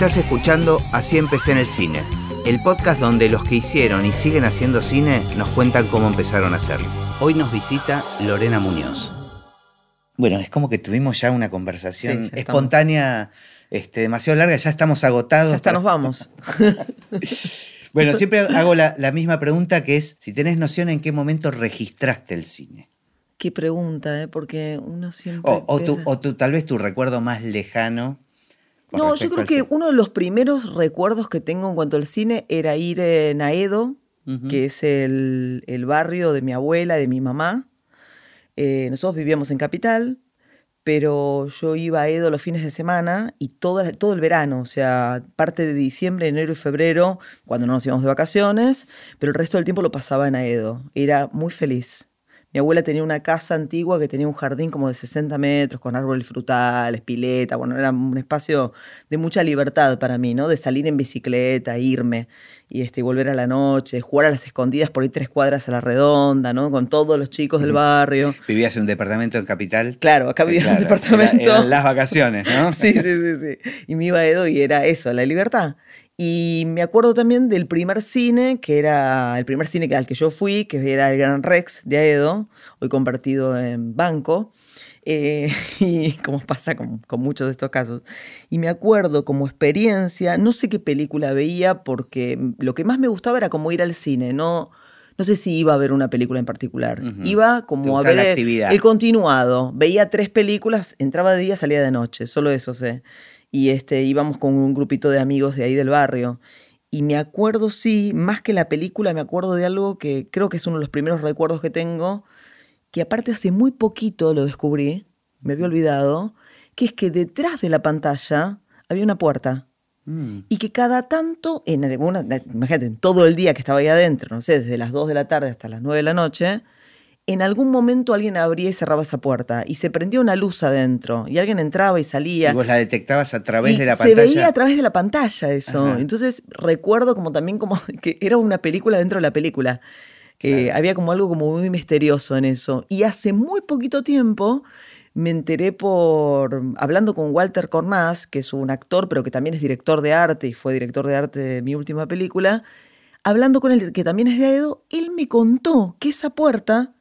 Estás escuchando Así empecé en el cine, el podcast donde los que hicieron y siguen haciendo cine nos cuentan cómo empezaron a hacerlo. Hoy nos visita Lorena Muñoz. Bueno, es como que tuvimos ya una conversación Sí, ya espontánea, este, demasiado larga, ya estamos agotados. Hasta nos vamos. Bueno, siempre hago la, la misma pregunta que es si tenés noción en qué momento registraste el cine. Qué pregunta, ¿eh? Porque uno siempre. O, o tu- o tu- tal vez tu recuerdo más lejano. No, yo creo que uno de los primeros recuerdos que tengo en cuanto al cine era ir en Aedo, Ujú. que es el, el barrio de mi abuela de mi mamá. Eh, nosotros vivíamos en Capital, pero yo iba a Edo los fines de semana y todo, todo el verano, o sea, parte de diciembre, enero y febrero, cuando no nos íbamos de vacaciones, pero el resto del tiempo lo pasaba en Aedo. Era muy feliz. Mi abuela tenía una casa antigua que tenía un jardín como de 60 metros, con árboles frutales, pileta, bueno, era un espacio de mucha libertad para mí, ¿no? De salir en bicicleta, irme y este, y volver a la noche, jugar a las escondidas por ahí tres cuadras a la redonda, ¿no? Con todos los chicos del barrio. ¿Vivías en un departamento en Capital? Claro, acá vivía en un Claro, departamento. era- eran las vacaciones, ¿no? Sí, sí, sí, sí. Y me iba a Edo y era eso, la libertad. Y me acuerdo también del primer cine, que era el primer cine al que yo fui, que era el Gran Rex de Aedo, hoy convertido en banco. eh, y como pasa con, con muchos de estos casos. Y me acuerdo como experiencia, no sé qué película veía, porque lo que más me gustaba era como ir al cine, no, no sé si iba a ver una película en particular. Ujú. Iba Te como a ver actividad. el continuado. Veía tres películas, entraba de día, salía de noche, solo eso sé. Y este, íbamos con un grupito de amigos de ahí del barrio. Y me acuerdo, sí, más que la película, me acuerdo de algo que creo que es uno de los primeros recuerdos que tengo, que aparte hace muy poquito lo descubrí, me había olvidado, que es que detrás de la pantalla había una puerta. Mm. Y que cada tanto, en alguna, imagínate, en todo el día que estaba ahí adentro, no sé, desde las 2 de la tarde hasta las 9 de la noche, en algún momento alguien abría y cerraba esa puerta y se prendía una luz adentro y alguien entraba y salía. Y vos la detectabas a través Y de la se pantalla. veía a través de la pantalla eso. Ajá. Entonces recuerdo como también como que era una película dentro de la película. Que Claro. había como algo como muy misterioso en eso. Y hace muy poquito tiempo me enteré por hablando con Walter Cornaz, que es un actor, pero que también es director de arte y fue director de arte de mi última película. Hablando con él, que también es de Aedo, él me contó que esa puerta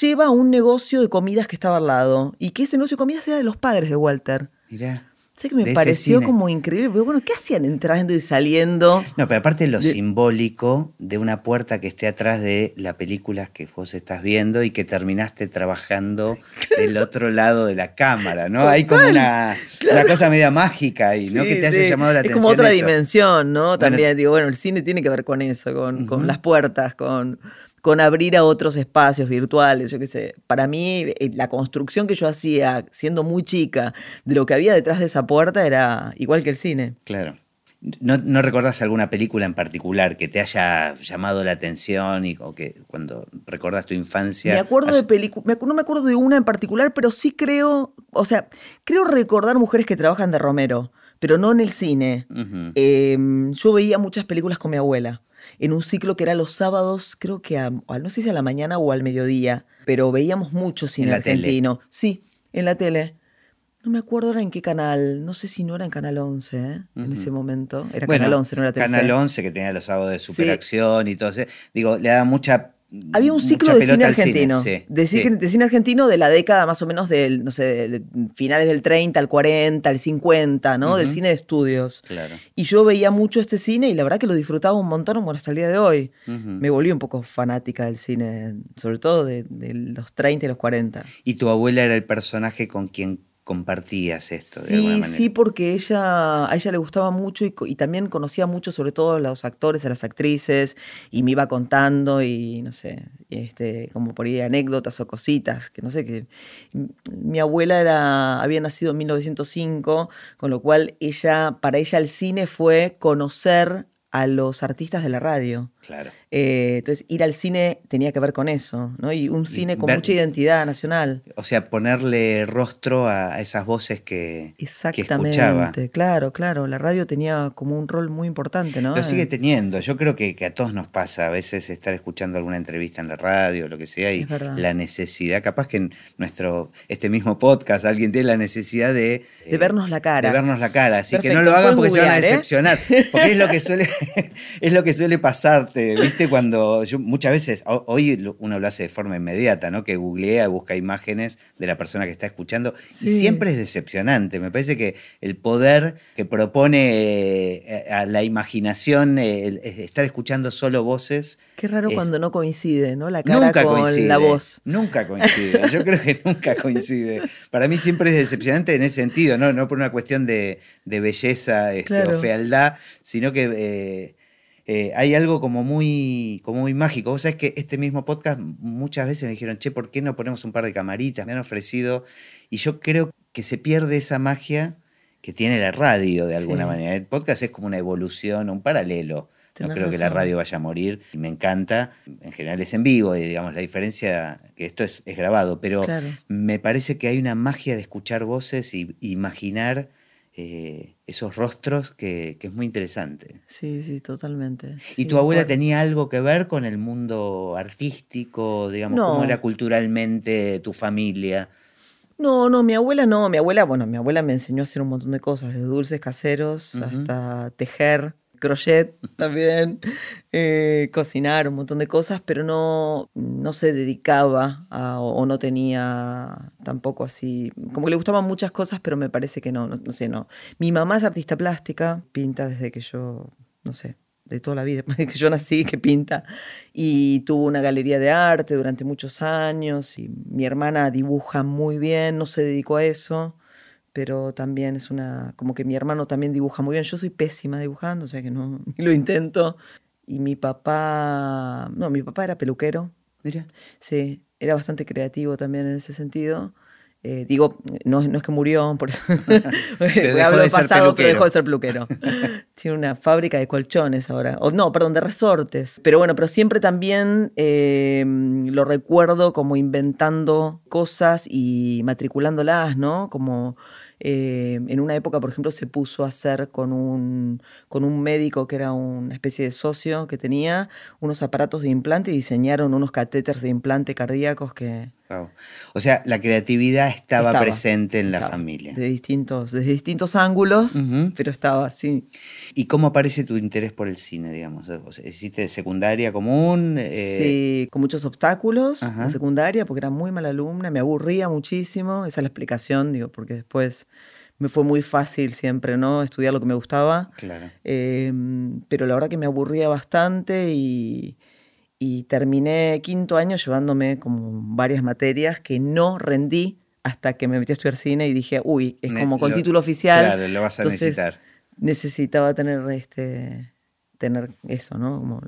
lleva a un negocio de comidas que estaba al lado y que ese negocio de comidas era de los padres de Walter. Mirá. Sé que me pareció como increíble, pero bueno, ¿qué hacían entrando y saliendo? No, pero aparte lo De- simbólico de una puerta que esté atrás de la película que vos estás viendo y que terminaste trabajando del otro lado de la cámara, ¿no? Hay como una, una cosa media mágica ahí, ¿no? Sí, que te haya sí. llamado la es atención. como otra eso. dimensión, ¿no? También digo, bueno, el cine tiene que ver con eso, con, con las puertas, con, con abrir a otros espacios virtuales, yo qué sé. Para mí, eh, la construcción que yo hacía siendo muy chica de lo que había detrás de esa puerta era igual que el cine. Claro. ¿No, ¿No recordás alguna película en particular que te haya llamado la atención y, o que cuando recordás tu infancia? Me acuerdo has- de películas, no me acuerdo de una en particular, pero sí creo, o sea, creo recordar mujeres que trabajan de Romero, pero no en el cine. Eh, yo veía muchas películas con mi abuela, en un ciclo que era los sábados, creo que a, no sé si a la mañana o al mediodía, pero veíamos mucho cine En la tele. argentino. Sí, en la tele. No me acuerdo ahora en qué canal, no sé si no era en Canal 11, ¿eh? en ese momento. Era Bueno, Canal 11, no era Telefe. Canal 11 que tenía los sábados de Sí. superacción y todo eso. Digo, le da mucha. Había un ciclo de cine argentino. sí, de, sí. cine, de cine argentino de la década más o menos del, no sé, del- finales del 30 al 40, al 50, ¿no? Del cine de estudios. Claro. Y yo veía mucho este cine y la verdad que lo disfrutaba un montón, bueno, hasta el día de hoy. Me volví un poco fanática del cine, sobre todo de, de los 30 y los 40. Y tu abuela era el personaje con quien compartías esto, de alguna Sí, manera. sí, porque ella, a ella le gustaba mucho y, también conocía mucho sobre todo a los actores, a las actrices, y me iba contando y no sé, este, como por ahí anécdotas o cositas, que no sé, que mi abuela era, había nacido en 1905, con lo cual ella, para ella el cine fue conocer a los artistas de la radio. Claro. Eh, entonces, ir al cine tenía que ver con eso, ¿no? Y un cine con ver- mucha identidad nacional. O sea, ponerle rostro a esas voces que, que Exactamente, escuchaba. claro, claro. La radio tenía como un rol muy importante, ¿no? Lo sigue Eh, teniendo. Yo creo que, que a todos nos pasa a veces estar escuchando alguna entrevista en la radio o lo que sea y la necesidad, capaz que en nuestro, este mismo podcast alguien tiene la necesidad de... de vernos la cara. de vernos la cara, así que no lo hagan porque se van a ¿eh? decepcionar. Porque es lo que suele, es lo que suele ¿viste? Cuando yo muchas veces, ho- hoy uno lo hace de forma inmediata, ¿no? Que googlea, busca imágenes de la persona que está escuchando. Y siempre es decepcionante. Me parece que el poder que propone eh, a la imaginación, eh, el- estar escuchando solo voces. Qué raro es- cuando no coincide, ¿no? La cara Nunca con coincide. la voz. Nunca coincide. Yo creo que nunca coincide. Para mí siempre es decepcionante en ese sentido, no, no por una cuestión de, de belleza este, Claro. o fealdad, sino que eh, eh, hay algo como muy, como muy mágico. Vos sabés que este mismo podcast muchas veces me dijeron, che, ¿por qué no ponemos un par de camaritas? Me han ofrecido. Y yo creo que se pierde esa magia que tiene la radio de alguna Sí. manera. El podcast es como una evolución, un paralelo. No creo que la radio vaya a morir y me encanta. En general es en vivo y digamos la diferencia que esto es, es grabado, pero Claro. me parece que hay una magia de escuchar voces y imaginar eh, esos rostros que, que es muy interesante. Sí, sí, totalmente. ¿Y Sí, tu abuela por- tenía algo que ver con el mundo artístico, digamos, No. cómo era culturalmente tu familia? No, no, mi abuela no. Mi abuela, bueno, mi abuela me enseñó a hacer un montón de cosas, desde dulces caseros hasta tejer, crochet también, eh, cocinar, un montón de cosas, pero no, no se dedicaba o no tenía tampoco así, como que le gustaban muchas cosas, pero me parece que no, no, no sé, no. Mi mamá es artista plástica, pinta desde que yo, no sé, de toda la vida, desde que yo nací, que pinta, y tuvo una galería de arte durante muchos años, y mi hermana dibuja muy bien, no se dedicó a eso, pero también es una, como que mi hermano también dibuja muy bien, yo soy pésima dibujando, o sea que no, ni lo intento, y mi papá, no, mi papá era peluquero, Mira, Sí, era bastante creativo también en ese sentido. Eh, digo, no, no es que murió, por hablo de pasado, pero dejó de ser peluquero. Tiene una fábrica de colchones ahora. O, no, perdón, de resortes. Pero bueno, pero siempre también eh, lo recuerdo como inventando cosas y matriculándolas, ¿no? Como eh, en una época, por ejemplo, se puso a hacer con un, con un médico que era una especie de socio que tenía unos aparatos de implante y diseñaron unos catéteres de implante cardíacos que wow. O sea, la creatividad estaba, Estaba, presente en la estaba, familia. de distintos, desde distintos ángulos, Ujú. pero estaba así. ¿Y cómo aparece tu interés por el cine, digamos? O sea, ¿Hiciste secundaria común? Eh, Sí, con muchos obstáculos Ajá. en secundaria, porque era muy mala alumna, me aburría muchísimo, esa es la explicación, digo, porque después me fue muy fácil siempre, ¿no? Estudiar lo que me gustaba. Claro. Eh, pero la verdad que me aburría bastante y, y terminé quinto año llevándome como varias materias que no rendí hasta que me metí a estudiar cine y dije, uy, es como con lo- título oficial. Claro, lo vas a Entonces, necesitar. Necesitaba tener este tener eso, ¿no? Como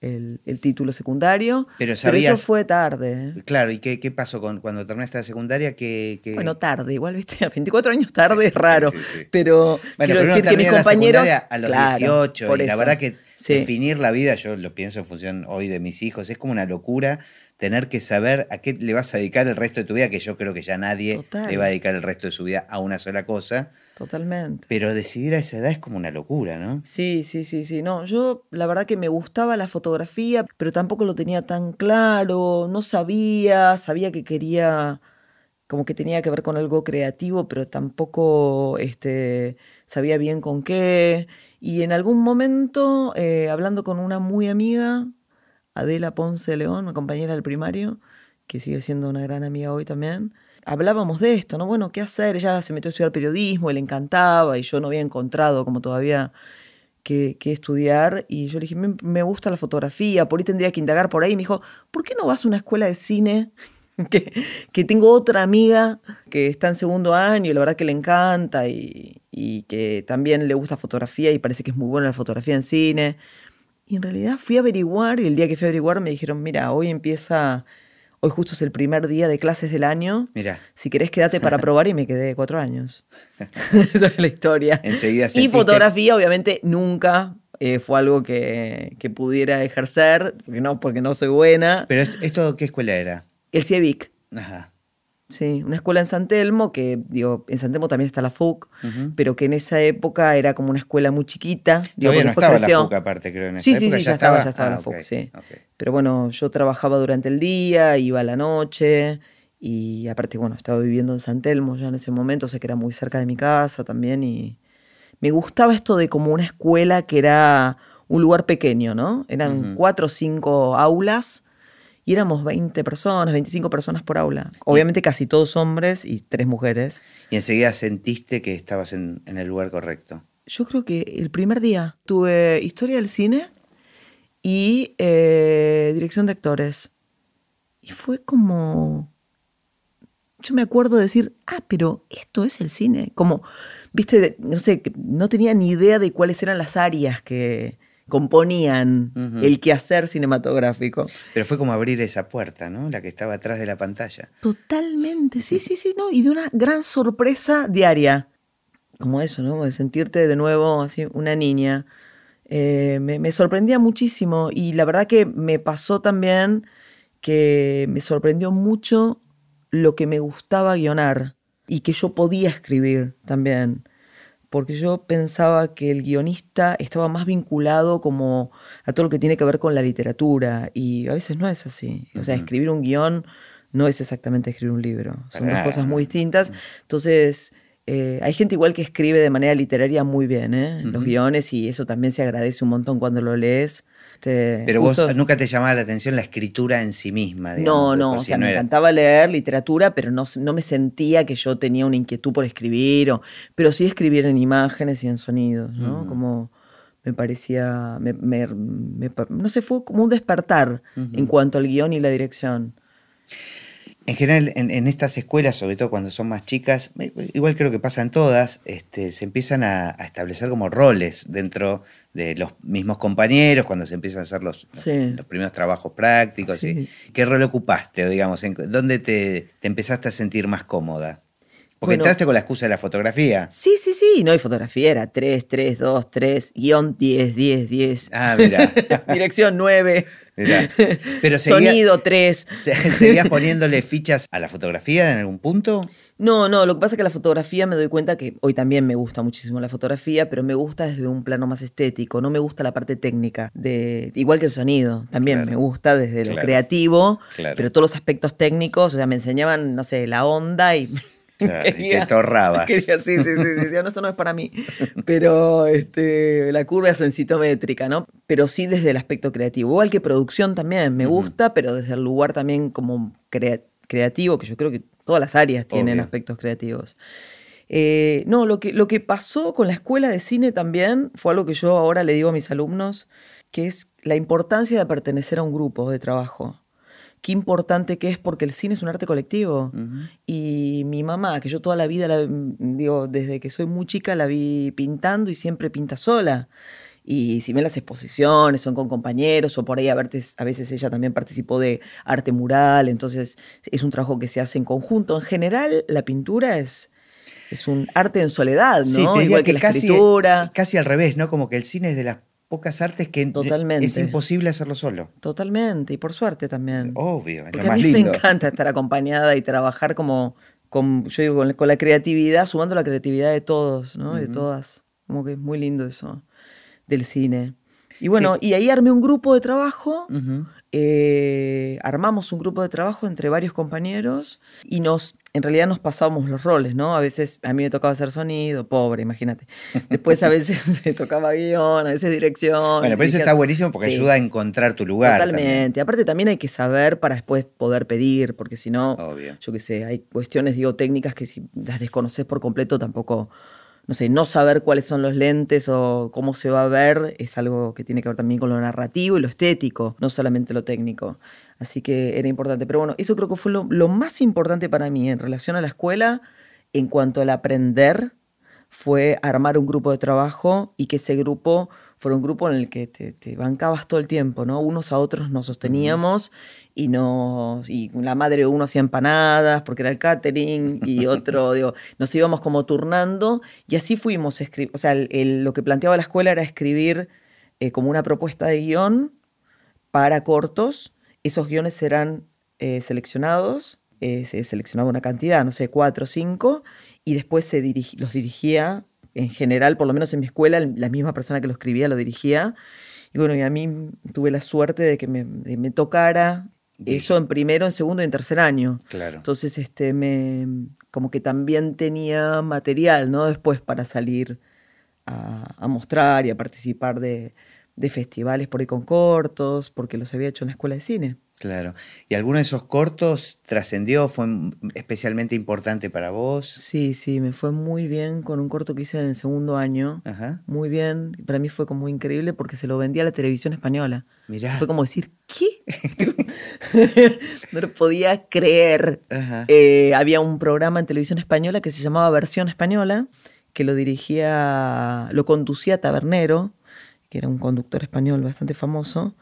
el, el título secundario. Pero eso fue tarde. ¿eh? Claro, ¿y qué, qué pasó con, cuando terminaste la secundaria? Que, que- Bueno, tarde, igual, viste, a 24 años tarde Sí, es raro. sí, sí. Pero Bueno, quiero decir que mis la compañeros. secundaria a los Claro, 18 por y la verdad que definir la vida, yo lo pienso en función hoy de mis hijos, es como una locura tener que saber a qué le vas a dedicar el resto de tu vida, que yo creo que ya nadie Total. le va a dedicar el resto de su vida a una sola cosa, Totalmente. pero decidir a esa edad es como una locura, ¿no? Sí, sí, sí, sí. No, yo la verdad que me gustaba la fotografía, pero tampoco lo tenía tan claro, no sabía, sabía que quería, como que tenía que ver con algo creativo, pero tampoco este, sabía bien con qué. Y en algún momento, eh, hablando con una muy amiga, Adela Ponce León, una compañera del primario, que sigue siendo una gran amiga hoy también, hablábamos de esto, ¿no? Bueno, ¿qué hacer? Ella se metió a estudiar periodismo, le encantaba y yo no había encontrado como todavía qué estudiar. Y yo le dije, me, gusta la fotografía, por ahí tendría que indagar por ahí. Y me dijo, ¿por qué no vas a una escuela de cine? que, que tengo otra amiga que está en segundo año y la verdad que le encanta y, y que también le gusta fotografía y parece que es muy buena la fotografía en cine. Y en realidad fui a averiguar y el día que fui a averiguar me dijeron, mira, hoy empieza, hoy justo es el primer día de clases del año. Mira, Si querés, quédate para probar y me quedé cuatro años. Esa es la historia. enseguida Y sentiste- fotografía, obviamente, nunca eh, fue algo que, que, pudiera ejercer, porque no, porque no soy buena. ¿Pero esto qué escuela era? El CIEVIC. Ajá. Sí, una escuela en San Telmo, que digo, en San Telmo también está la FUC, pero que en esa época era como una escuela muy chiquita. Digo, no estaba la FUC aparte, creo. En esa sí, sí, sí, ya, estaba, ya estaba la ah, FUC, sí. Pero bueno, yo trabajaba durante el día, iba a la noche, y aparte, bueno, estaba viviendo en San Telmo ya en ese momento, o sea que era muy cerca de mi casa también, y me gustaba esto de como una escuela que era un lugar pequeño, ¿no? Eran cuatro o cinco aulas y éramos 20 personas, 25 personas por aula. Obviamente casi todos hombres y tres mujeres. ¿Y enseguida sentiste que estabas en, el lugar correcto? Yo creo que el primer día tuve historia del cine y eh, dirección de actores. Y fue como... Yo me acuerdo de decir, ah, pero esto es el cine. Como, viste, no sé, no tenía ni idea de cuáles eran las áreas que, componían el quehacer cinematográfico. Pero fue como abrir esa puerta, ¿no? La que estaba atrás de la pantalla. Totalmente, sí, sí, sí, ¿no? Y de una gran sorpresa diaria. Como eso, ¿no? De sentirte de nuevo así una niña. Eh, me, me, sorprendía muchísimo y la verdad que me pasó también que me sorprendió mucho lo que me gustaba guionar y que yo podía escribir también porque yo pensaba que el guionista estaba más vinculado como a todo lo que tiene que ver con la literatura y a veces no es así. O sea, escribir un guion no es exactamente escribir un libro, son dos cosas muy distintas. Entonces, eh, hay gente igual que escribe de manera literaria muy bien ¿eh? los guiones y eso también se agradece un montón cuando lo lees. Pero vos nunca te llamaba la atención la escritura en sí misma. no, no, o sea, me encantaba leer literatura, pero no, no, me sentía que yo tenía una inquietud por escribir, o, pero sí escribir en imágenes y en sonidos, ¿no? Como me parecía, no sé, fue como un despertar en cuanto al guion y la dirección. En general, en, estas escuelas, sobre todo cuando son más chicas, igual creo que pasa en todas, este, se empiezan a, establecer como roles dentro de los mismos compañeros, cuando se empiezan a hacer los, los, primeros trabajos prácticos. ¿Qué rol ocupaste? digamos, en, ¿Dónde te, te empezaste a sentir más cómoda? Porque entraste con la excusa de la fotografía. Sí, sí, sí, no hay fotografía, era 3, 3, 2, 3, guion 10, 10, 10. Ah, mira. Dirección 9. Mira. Pero Sonido 3. ¿Seguías poniéndole fichas a la fotografía en algún punto? No, no, lo que pasa es que la fotografía me doy cuenta que hoy también me gusta muchísimo la fotografía, pero me gusta desde un plano más estético, no me gusta la parte técnica, de, igual que el sonido, también me gusta desde lo creativo, pero todos los aspectos técnicos, o sea, me enseñaban, no sé, la onda y y te torrabas. sí, sí, sí, decía, no, esto no es para mí. Pero este, la curva es citométrica, ¿no? Pero sí desde el aspecto creativo. Igual que producción también, me gusta, pero desde el lugar también como creativo, que yo creo que todas las áreas tienen aspectos creativos. Eh, no, lo que, lo que pasó con la escuela de cine también fue algo que yo ahora le digo a mis alumnos, que es la importancia de pertenecer a un grupo de trabajo qué importante que es porque el cine es un arte colectivo. Y mi mamá, que yo toda la vida, la, digo, desde que soy muy chica la vi pintando y siempre pinta sola. Y si ven las exposiciones, son con compañeros, o por ahí a veces, a veces ella también participó de arte mural, entonces es un trabajo que se hace en conjunto. En general, la pintura es, es un arte en soledad, ¿no? Igual que, la casi, escritura. Casi al revés, ¿no? Como que el cine es de las pocas artes que es imposible hacerlo solo. Totalmente, y por suerte también. Obvio, es lo a mí me encanta estar acompañada y trabajar como, con, yo digo, con, la creatividad, sumando la creatividad de todos, ¿no? De todas. Como que es muy lindo eso del cine. Y bueno, y ahí armé un grupo de trabajo eh, armamos un grupo de trabajo entre varios compañeros y nos, en realidad nos pasábamos los roles, ¿no? A veces a mí me tocaba hacer sonido, pobre, imagínate. Después a veces me tocaba guion, a veces dirección. Bueno, pero eso está buenísimo porque ayuda a encontrar tu lugar. Totalmente. Aparte también hay que saber para después poder pedir, porque si no, yo qué sé, hay cuestiones, digo, técnicas que si las desconoces por completo tampoco no sé, no saber cuáles son los lentes o cómo se va a ver es algo que tiene que ver también con lo narrativo y lo estético, no solamente lo técnico. Así que era importante. Pero bueno, eso creo que fue lo, más importante para mí en relación a la escuela en cuanto al aprender fue armar un grupo de trabajo y que ese grupo fuera un grupo en el que te, bancabas todo el tiempo, ¿no? Unos a otros nos sosteníamos y, nos, y la madre de uno hacía empanadas porque era el catering y otro, digo, nos íbamos como turnando y así fuimos, o sea, lo que planteaba la escuela era escribir eh, como una propuesta de guion para cortos. Esos guiones serán eh, seleccionados, eh, se seleccionaba una cantidad, no sé, cuatro o cinco, y después se los dirigía, en general, por lo menos en mi escuela, la misma persona que lo escribía lo dirigía. Y bueno, y a mí tuve la suerte de que me, me tocara eso en primero, en segundo y en tercer año. Claro. Entonces, este, me, como que también tenía material, ¿no? Después para salir a, mostrar y a participar de, de festivales por ahí con cortos, porque los había hecho en la escuela de cine. Claro. ¿Y alguno de esos cortos trascendió? ¿Fue especialmente importante para vos? Sí, sí, me fue muy bien con un corto que hice en el segundo año. Ajá. Muy bien. Para mí fue como muy increíble porque se lo vendía a la televisión española. Mirá. Fue como decir, ¿qué? no lo podía creer. Ajá. Eh, había un programa en televisión española que se llamaba Versión Española, que lo dirigía, lo conducía Tabernero, que era un conductor español bastante famoso.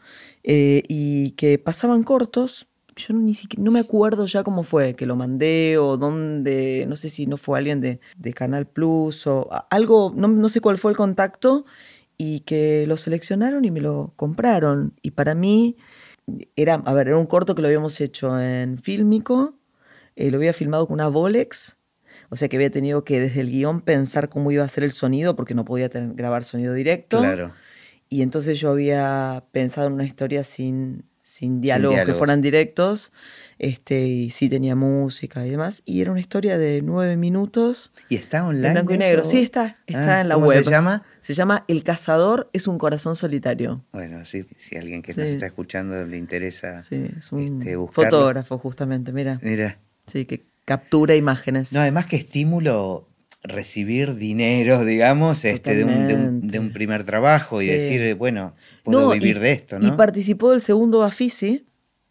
Eh, y que pasaban cortos. Yo ni siquiera, no me acuerdo ya cómo fue, que lo mandé o dónde, no sé si no fue alguien de, Canal Plus o algo, no, sé cuál fue el contacto, y que lo seleccionaron y me lo compraron. Y para mí era, a ver, era un corto que lo habíamos hecho en Fílmico, eh, lo había filmado con una Volex, o sea que había tenido que desde el guion pensar cómo iba a ser el sonido porque no podía grabar sonido directo. Claro. Y entonces yo había pensado en una historia sin, sin, diálogos, que fueran directos, este, y sí tenía música y demás. Y era una historia de nueve minutos. ¿Y está online? En blanco y negro. Sí, está. Está ah, en la ¿cómo web. se llama? Se llama El cazador es un corazón solitario. Bueno, sí, si alguien que nos está escuchando le interesa sí, es un este, fotógrafo, justamente, mira. Mira. Sí, que captura imágenes. No, además que estímulo recibir dinero, digamos, este, de un, de, un, primer trabajo y decir, bueno, puedo vivir de esto, ¿no? Y participó del segundo Bafisi,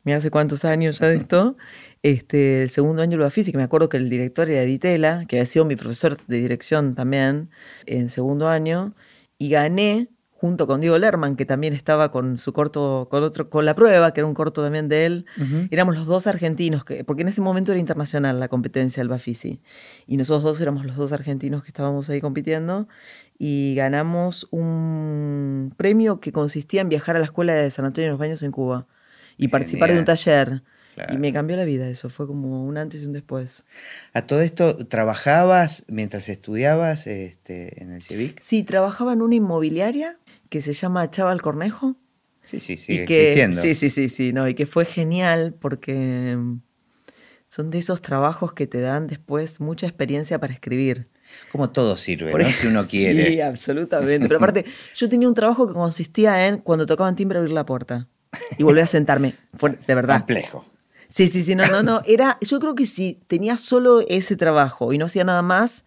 mira hace cuántos años ya de esto, este, el segundo año del Bafisi, que me acuerdo que el director era Editela, que había sido mi profesor de dirección también en segundo año, y gané junto con Diego Lerman, que también estaba con su corto, con otro, con la prueba, que era un corto también de él. Éramos los dos argentinos, que, porque en ese momento era internacional la competencia del Bafisi. Y nosotros dos éramos los dos argentinos que estábamos ahí compitiendo. Y ganamos un premio que consistía en viajar a la escuela de San Antonio de los Baños en Cuba y participar de un taller. Y me cambió la vida eso, fue como un antes y un después. ¿A todo esto trabajabas mientras estudiabas este, en el CIVIC? Sí, trabajaba en una inmobiliaria que se llama Chaval Cornejo. Sí, sí, sí, existiendo. Sí, sí, sí, sí, no, y que fue genial porque son de esos trabajos que te dan después mucha experiencia para escribir. Como todo sirve, ¿no? Si uno quiere. Sí, absolutamente. Pero aparte, yo tenía un trabajo que consistía en, cuando tocaban timbre, abrir la puerta y volver a sentarme. de verdad. Complejo. Sí, sí, sí, no, no, no. Era, yo creo que si tenía solo ese trabajo y no hacía nada más,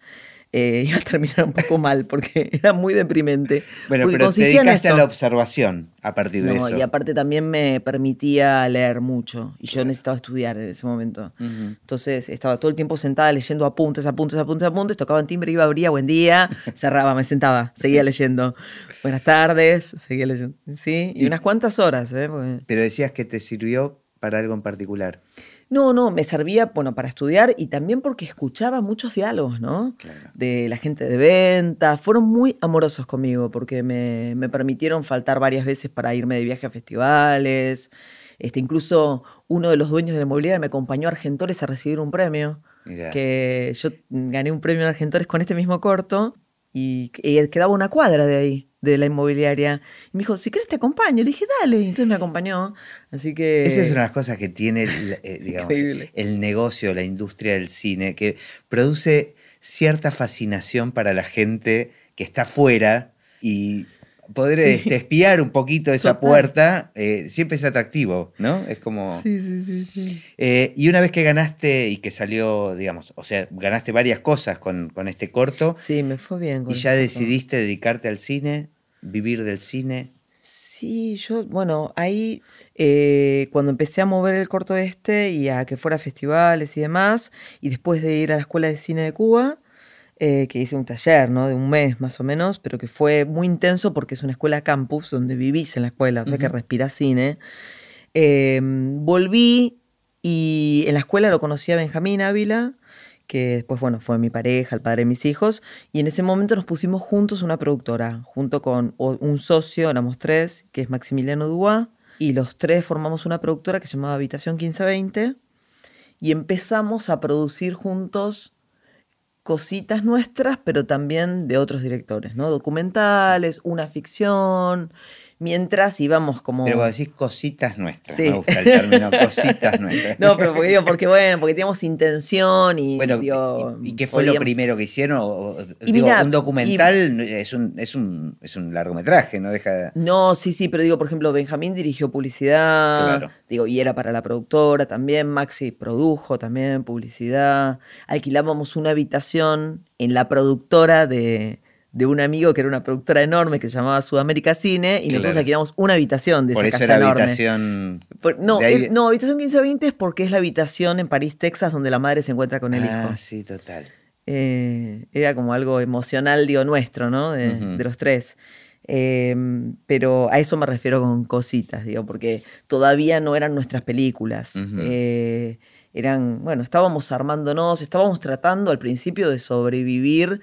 eh, iba a terminar un poco mal porque era muy deprimente. Bueno, pero te dedicaste a la observación a partir de eso. Y aparte también me permitía leer mucho y yo necesitaba estudiar en ese momento. Entonces estaba todo el tiempo sentada leyendo apuntes, apuntes, apuntes, apuntes, tocaba en timbre, iba, abría, buen día, cerraba, me sentaba, seguía leyendo. Buenas tardes, seguía leyendo. Sí, y, unas cuantas horas. ¿eh? Pero decías que te sirvió para algo en particular. No, no, me servía, bueno, para estudiar y también porque escuchaba muchos diálogos, ¿no? De la gente de venta. Fueron muy amorosos conmigo porque me, permitieron faltar varias veces para irme de viaje a festivales. Este, incluso uno de los dueños de la inmobiliaria me acompañó a Argentores a recibir un premio. Que yo gané un premio en Argentores con este mismo corto y, quedaba una cuadra de ahí, de la inmobiliaria. Y me dijo, si quieres te acompaño. Le dije, dale. Y entonces me acompañó. Así que... Esa es una de las cosas que tiene, eh, digamos, el negocio, la industria del cine, que produce cierta fascinación para la gente que está afuera y poder este, espiar un poquito esa puerta eh, siempre es atractivo, ¿no? Es como... Sí, sí, sí. sí. Eh, y una vez que ganaste y que salió, digamos, o sea, ganaste varias cosas con, este corto. Sí, me fue bien. y ya decidiste dedicarte al cine, vivir del cine. Sí, yo, bueno, ahí eh, cuando empecé a mover el corto este y a que fuera a festivales y demás, y después de ir a la Escuela de Cine de Cuba, eh, que hice un taller, ¿no? De un mes más o menos, pero que fue muy intenso porque es una escuela campus donde vivís en la escuela, o sea que respirás cine. Em, volví y en la escuela lo conocí a Benjamín Ávila, que después, bueno, fue mi pareja, el padre de mis hijos, y en ese momento nos pusimos juntos una productora, junto con un socio, éramos tres, que es Maximiliano Dubois, y los tres formamos una productora que se llamaba Habitación 1520, y empezamos a producir juntos cositas nuestras, pero también de otros directores, ¿no? Documentales, una ficción, mientras íbamos como... Pero vos decís cositas nuestras, me gusta el término cositas nuestras. No, pero porque digo, porque bueno, porque teníamos intención y... Bueno, ¿y, qué fue lo primero que hicieron? digo, un documental es, un, es, un, es un largometraje, ¿no? Deja... No, sí, sí, pero digo, por ejemplo, Benjamín dirigió publicidad, claro. digo, y era para la productora también, Maxi produjo también publicidad, alquilábamos una habitación en la productora de de un amigo que era una productora enorme que se llamaba Sudamérica Cine y nosotros alquilamos una habitación de Por esa eso casa era enorme. habitación. no, no, habitación 1520 es porque es la habitación en París, Texas, donde la madre se encuentra con el ah, hijo. sí, total. Eh, era como algo emocional, digo, nuestro, ¿no? De, los tres. Eh, pero a eso me refiero con cositas, digo, porque todavía no eran nuestras películas. Eh, eran, bueno, estábamos armándonos, estábamos tratando al principio de sobrevivir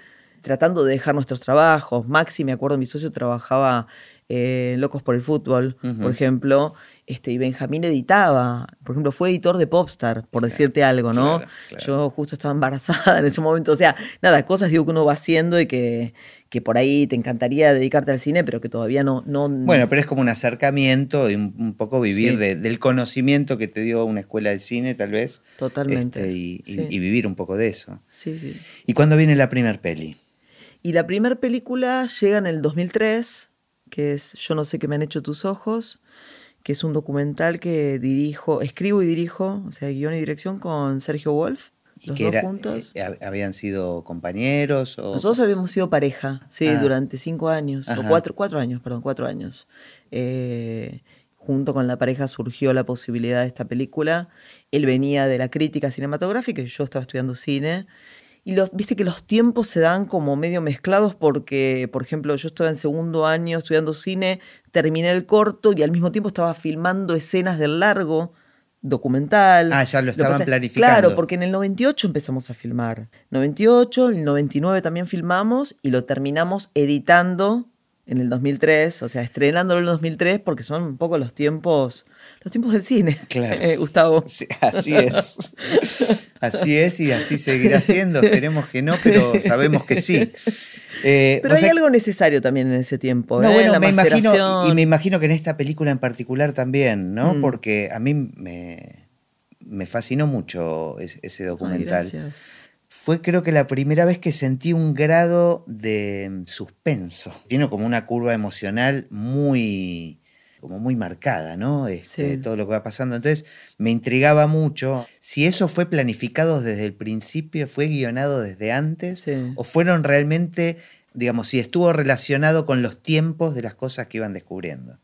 tratando de dejar nuestros trabajos. Maxi, me acuerdo, mi socio trabajaba eh, Locos por el Fútbol, por ejemplo, este, y Benjamín editaba, por ejemplo, fue editor de Popstar, por decirte algo, ¿no? Yo justo estaba embarazada en ese momento, o sea, nada, cosas digo que uno va haciendo y que, que por ahí te encantaría dedicarte al cine, pero que todavía no... no bueno, pero es como un acercamiento y un, poco vivir del conocimiento que te dio una escuela de cine, tal vez. Totalmente. Este, y, y, vivir un poco de eso. Sí, sí. ¿Y cuándo viene la primer peli? Y la primera película llega en el 2003, que es Yo no sé qué me han hecho tus ojos, que es un documental que dirijo, escribo y dirijo, o sea, guion y dirección con Sergio Wolf. Los dos juntos. Eh, ¿Habían sido compañeros? O... Nosotros habíamos sido pareja, sí, ah. durante cinco años, o cuatro, cuatro años, perdón, cuatro años. Eh, junto con la pareja surgió la posibilidad de esta película. Él venía de la crítica cinematográfica y yo estaba estudiando cine. Y los, viste que los tiempos se dan como medio mezclados porque, por ejemplo, yo estaba en segundo año estudiando cine, terminé el corto y al mismo tiempo estaba filmando escenas del largo documental. Ah, ya lo estaban planificando. Claro, porque en el 98 empezamos a filmar. 98, el 99 también filmamos y lo terminamos editando en el 2003, o sea, estrenándolo en el 2003 porque son un poco los tiempos los tiempos del cine, claro. Eh, Gustavo. así es. Así es y así seguirá siendo. Esperemos que no, pero sabemos que sí. Eh, pero hay algo necesario también en ese tiempo. No, ¿eh? bueno, me imagino, y me imagino que en esta película en particular también, ¿no? Mm. Porque a mí me, me fascinó mucho ese, documental. Fue creo que la primera vez que sentí un grado de suspenso. Tiene como una curva emocional muy como muy marcada, ¿no? Este, todo lo que va pasando. Entonces me intrigaba mucho si eso fue planificado desde el principio, fue guionado desde antes, o fueron realmente, digamos, si estuvo relacionado con los tiempos de las cosas que iban descubriendo.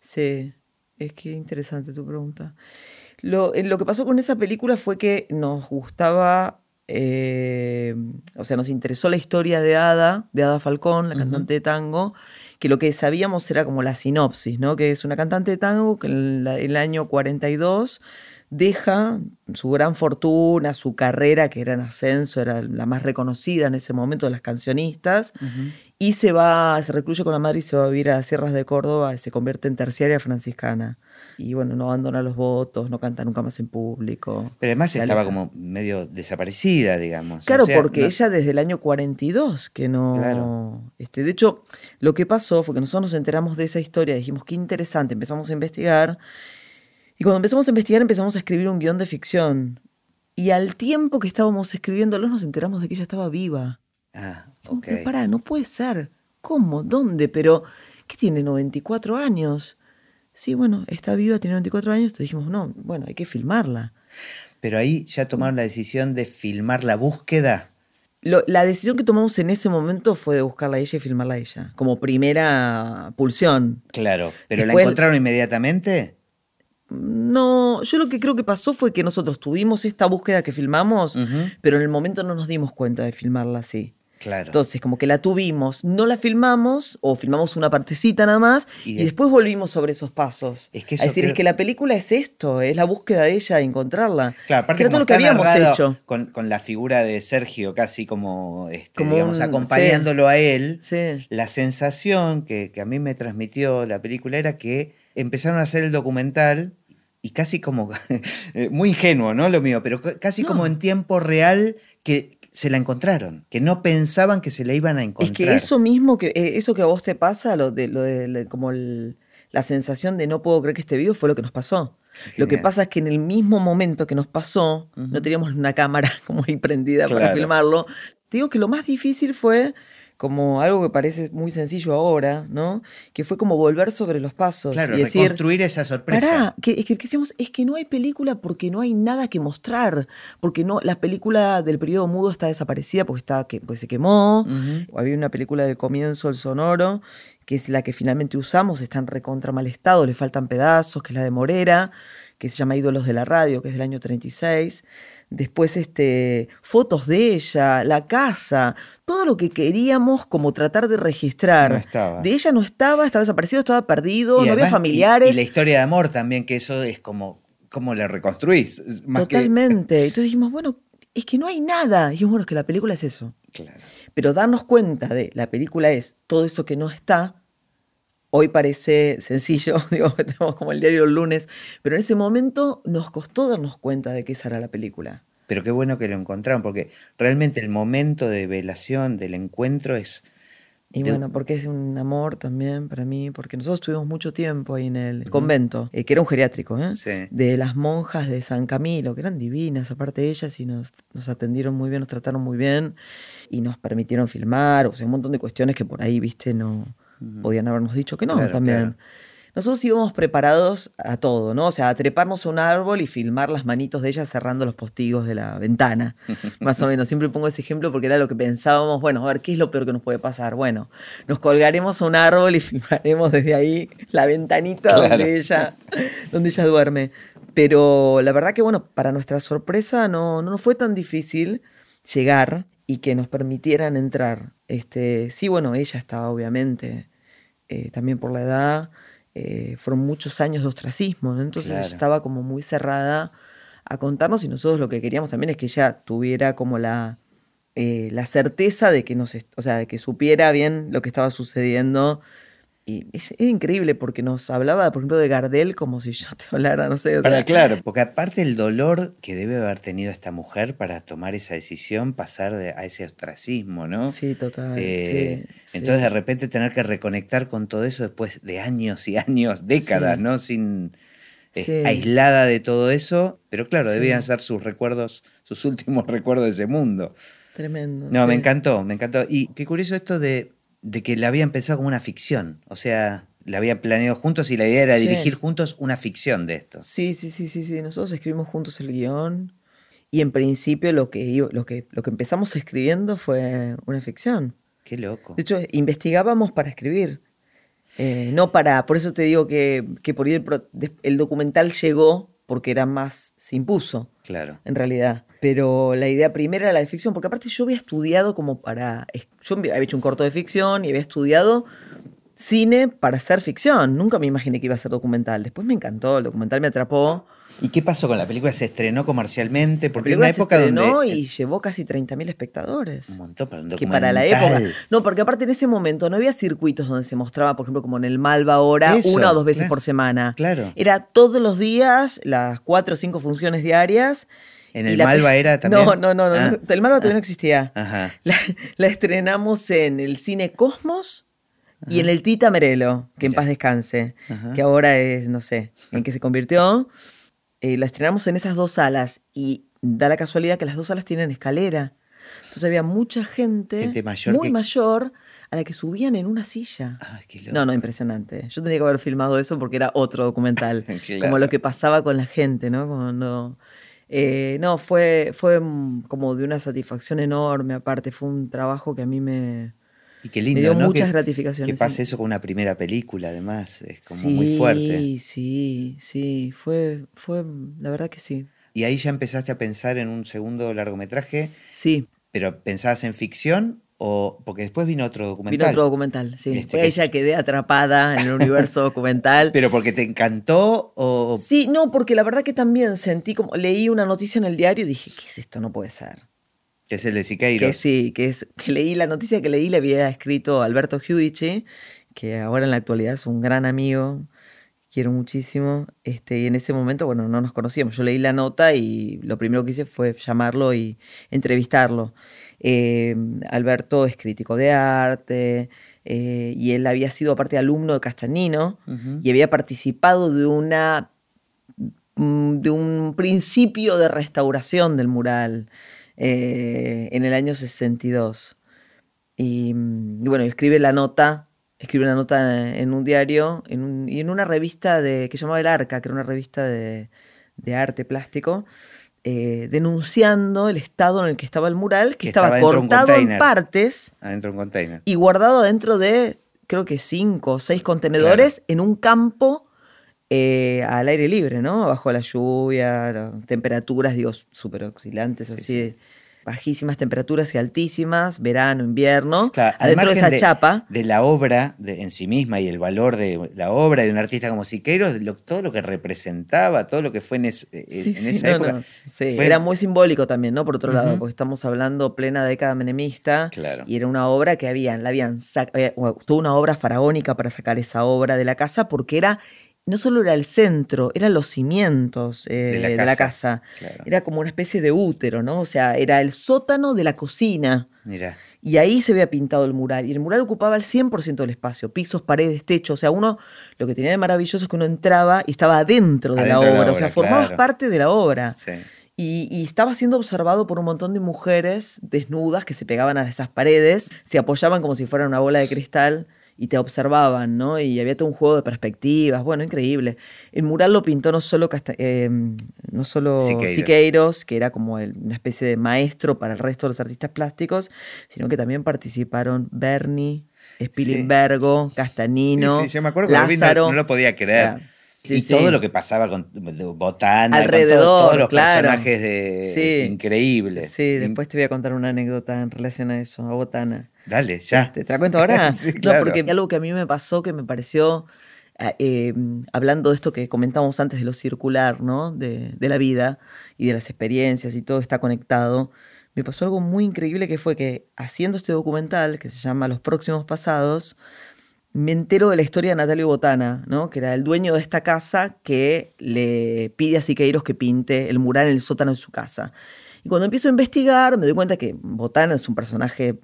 Sí, es que interesante tu pregunta. Lo, eh, lo que pasó con esa película fue que nos gustaba eh, o sea, nos interesó la historia de Ada, de Ada Falcón, la cantante de tango, que lo que sabíamos era como la sinopsis, ¿no? Que es una cantante de tango que en el año 42 deja su gran fortuna, su carrera, que era en ascenso, era la más reconocida en ese momento de las cancionistas, y se va, se recluye con la madre y se va a vivir a las sierras de Córdoba y se convierte en terciaria franciscana. Y bueno, no abandona los votos, no canta nunca más en público. Pero además estaba como medio desaparecida, digamos. Claro, porque ella desde el año 42 que no... Claro. Este, de hecho, lo que pasó fue que nosotros nos enteramos de esa historia, dijimos, qué interesante, empezamos a investigar. Y cuando empezamos a investigar empezamos a escribir un guion de ficción. Y al tiempo que estábamos escribiéndolo nos enteramos de que ella estaba viva. Ah, ok. Pero pará, no puede ser. ¿Cómo? ¿Dónde? Pero, ¿qué tiene? 94 años. Sí, bueno, está viva, tiene 94 años. Entonces dijimos, no, bueno, hay que filmarla. Pero ahí ya tomaron la decisión de filmar la búsqueda. la decisión que tomamos en ese momento fue de buscarla a ella y filmarla a ella, como primera pulsión. Claro, pero ¿la encontraron inmediatamente? No, yo lo que creo que pasó fue que nosotros tuvimos esta búsqueda que filmamos, pero en el momento no nos dimos cuenta de filmarla así. Claro. Entonces, como que la tuvimos, no la filmamos o filmamos una partecita nada más Y y, de- después volvimos sobre esos pasos. Es que decir, creo- es que la película es esto, es la búsqueda de ella, encontrarla. Claro, aparte todo lo que habíamos hecho. Con, con la figura de Sergio casi como, este, Como digamos, un- acompañándolo a él, Sí. la sensación que, que a mí me transmitió la película era que empezaron a hacer el documental y casi como, eh, muy ingenuo, ¿no? Lo mío, pero ca- casi No. como en tiempo real que se la encontraron, que no pensaban que se la iban a Es encontrar. que eso mismo, que eh, eso que a vos te pasa, lo de, lo de como el- la sensación de no puedo creer que esté vivo, fue lo que nos pasó. Lo que pasa es que en el mismo momento que nos pasó, no teníamos una cámara como ahí prendida para filmarlo. Te digo que lo más difícil fue como algo que parece muy sencillo ahora, ¿no? Que fue como volver sobre los pasos Claro, y decir, reconstruir esa sorpresa. Pará, que, es que, que decíamos, es que no hay película porque no hay nada que mostrar, porque no, la película del periodo mudo está desaparecida porque, está, que, pues se quemó, Ujú. había una película del comienzo, El Sonoro, que es la que finalmente usamos, está en recontra mal estado, le faltan pedazos, que es la de Morera, que se llama Ídolos de la Radio, que es del año 36. Después, este, fotos de ella, la casa, todo lo que queríamos como tratar de registrar. No estaba. De ella no estaba, estaba desaparecido, estaba perdido, Y no había además- familiares. Y, la historia de amor también, que eso es como, ¿cómo la reconstruís? Más que- Totalmente. Entonces dijimos, bueno, es que no hay nada. Y dijimos, bueno, es que la película es eso. Claro. Pero darnos cuenta de la película es todo eso que no está. Hoy parece sencillo, digo, tenemos como el diario el lunes, pero en ese momento nos costó darnos cuenta de que esa era la película. Pero qué bueno que lo encontraron, porque realmente el momento de velación, del encuentro, es. Y bueno, porque es un amor también para mí, porque nosotros tuvimos mucho tiempo ahí en el convento, eh, que era un geriátrico, ¿eh? Sí. de las monjas de San Camilo, que eran divinas, aparte de ellas, y nos, nos atendieron muy bien, nos trataron muy bien, y nos permitieron filmar, o sea, un montón de cuestiones que por ahí, viste, no podían habernos dicho que no Claro, también. claro. Nosotros íbamos preparados a todo, ¿no? O sea, a treparnos a un árbol y filmar las manitos de ella cerrando los postigos de la ventana. Más o menos. Siempre pongo ese ejemplo porque era lo que pensábamos. Bueno, a ver, ¿qué es lo peor que nos puede pasar? Bueno, nos colgaremos a un árbol y filmaremos desde ahí la ventanita Claro. donde ella, donde ella duerme. Pero la verdad que, bueno, para nuestra sorpresa no, no nos fue tan difícil llegar y que nos permitieran entrar. Este, sí, bueno, ella estaba obviamente eh, también por la edad, eh, fueron muchos años de ostracismo, ¿no? entonces Claro. ella estaba como muy cerrada a contarnos y nosotros lo que queríamos también es que ella tuviera como la, eh, la certeza de que nos, o sea, de que supiera bien lo que estaba sucediendo. Y es, increíble porque nos hablaba, por ejemplo, de Gardel como si yo te hablara, no sé. o Para, sea, claro, porque aparte el dolor que debe haber tenido esta mujer para tomar esa decisión, pasar de- a ese ostracismo, ¿no? Sí, total. Eh, sí, sí. Entonces de repente tener que reconectar con todo eso después de años y años, décadas, Sí. ¿no? Sin eh, aislada de todo eso, pero claro, debían ser sus recuerdos, sus últimos recuerdos de ese mundo. Tremendo. No, me encantó, me encantó. Y qué curioso esto de, de que la habían pensado como una ficción, o sea, la habían planeado juntos y la idea era Sí. dirigir juntos una ficción de esto. Sí, sí, sí, sí, sí. Nosotros escribimos juntos el guion y en principio lo que, lo que, lo que empezamos escribiendo fue una ficción. Qué loco. De hecho, investigábamos para escribir. Eh, no para, por eso te digo que, que por ahí el, el documental llegó porque era más, se impuso Claro. en realidad. Pero la idea primera era la de ficción, porque aparte yo había estudiado como para, yo había hecho un corto de ficción y había estudiado cine para hacer ficción. Nunca me imaginé que iba a ser documental. Después me encantó, el documental me atrapó. ¿Y qué pasó con la película? ¿Se estrenó comercialmente? Porque en una época se estrenó donde... y llevó casi 30.000 espectadores. Un montón para un que para la documental. época. No, porque aparte en ese momento no había circuitos donde se mostraba, por ejemplo, como en el Malva ahora, Eso, una o dos veces claro, por semana. claro. Era todos los días, las cuatro o cinco funciones diarias. ¿En el Malva era también? No, no, no, no, Ah, el Malva todavía no existía. Ajá. La, la estrenamos en el Cine Cosmos y en el Tita Merelo, que en paz descanse, Ajá. que ahora es, no sé, en qué se convirtió. Eh, la estrenamos en esas dos salas y da la casualidad que las dos salas tienen escalera. Entonces había mucha gente, Gente mayor muy que- mayor a la que subían en una silla. Ay, qué loco. No, no, impresionante. Yo tenía que haber filmado eso porque era otro documental. Claro. Como lo que pasaba con la gente, ¿no? Cuando, eh, no, fue, fue mm, como de una satisfacción enorme. Aparte, fue un trabajo que a mí me, Y qué me lindo, dio ¿no? muchas que, gratificaciones. que pase sí. eso con una primera película, además. Es como sí, muy fuerte. Sí, sí, fue, fue, la verdad que sí. Y ahí ya empezaste a pensar en un segundo largometraje, Sí, pero ¿pensabas en ficción O, porque después vino otro documental. Vino otro documental, sí. Este, Ella es- quedé atrapada en el universo documental. Pero porque te encantó o... Sí, no, porque la verdad que también sentí como. Leí una noticia en el diario y dije, ¿qué es esto? No puede ser. Que es el de Siqueiros. Que sí, que es que leí la noticia que leí le había escrito Alberto Giudici, que ahora en la actualidad es un gran amigo, quiero muchísimo. Este, y en ese momento, bueno, no nos conocíamos. Yo leí la nota y lo primero que hice fue llamarlo y entrevistarlo. Eh, Alberto es crítico de arte eh, y él había sido aparte alumno de Castanino y había participado de una mm, de un principio de restauración del mural eh, en el año 62. Y, mm, y bueno, escribe la nota, escribe una nota en un diario en un- y en una revista de, que se llamaba El Arca, que era una revista de, de arte plástico, eh, denunciando el estado en el que estaba el mural, que, Que estaba, cortado en partes Adentro de un container. y guardado dentro de, creo que cinco o seis contenedores en un campo eh, al aire libre, ¿no? Bajo la lluvia, temperaturas, digo, súper oscilantes, Sí, así, sí. Bajísimas temperaturas y altísimas, verano, invierno, Claro, adentro de esa chapa. De la obra de- en sí misma y el valor de la obra de un artista como Siqueiros, lo- todo lo que representaba, todo lo que fue en, es- eh, Sí, en sí, esa no, época. no, sí, fue- Era muy simbólico también, ¿no? Por otro lado, porque estamos hablando plena década menemista. Claro. Y era una obra que habían, la habían había- tuvo una obra faraónica para sacar esa obra de la casa, porque era, no solo era el centro, eran los cimientos eh, De la de la casa, claro. Era como una especie de útero, ¿no? O sea, era el sótano de la cocina. Mira, Y ahí se había pintado el mural. Y el mural ocupaba el 100% del espacio. Pisos, paredes, techo. O sea, uno, lo que tenía de maravilloso es que uno entraba y estaba adentro de, la, de obra. O sea, formabas claro. parte de la obra. sí. Y, y estaba siendo observado por un montón de mujeres desnudas que se pegaban a esas paredes, se apoyaban como si fueran una bola de cristal y te observaban, ¿no? Y había todo un juego de perspectivas, bueno, increíble. El mural lo pintó no solo, Casta- eh, no solo Siqueiros. Siqueiros. que era como el- una especie de maestro para el resto de los artistas plásticos, sino que también participaron Bernie, Spilimbergo, Castanino, Sí, sí, yo me acuerdo que lo vi, no- no, lo podía creer. Sí, y sí. todo lo que pasaba con Botana, con todo- Alrededor, todos los claro. personajes de, Sí. increíbles. Sí, después te voy a contar una anécdota en relación a eso, a Botana. Dale, ya. Este, ¿Te la cuento ahora? Sí, claro. No, porque algo que a mí me pasó que me pareció, eh, eh, hablando de esto que comentábamos antes de lo circular, ¿no? De, de la vida y de las experiencias y todo está conectado, me pasó algo muy increíble que fue que haciendo este documental que se llama Los Próximos Pasados, me entero de la historia de Natalio Botana, ¿no? que era el dueño de esta casa que le pide a Siqueiros que pinte el mural en el sótano de su casa. Y cuando empiezo a investigar, me doy cuenta que Botana es un personaje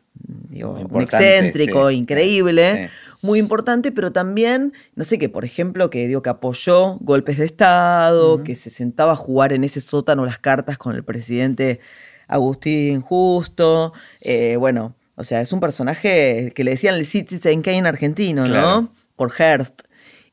digo, Muy un importante, excéntrico, sí. increíble, Sí. muy importante, pero también, no sé, que por ejemplo, que, digo, que apoyó golpes de Estado, que se sentaba a jugar en ese sótano las cartas con el presidente Agustín Justo, eh, bueno, o sea, es un personaje que le decían el Citizen Kane argentino, Claro. ¿no? Por Hearst.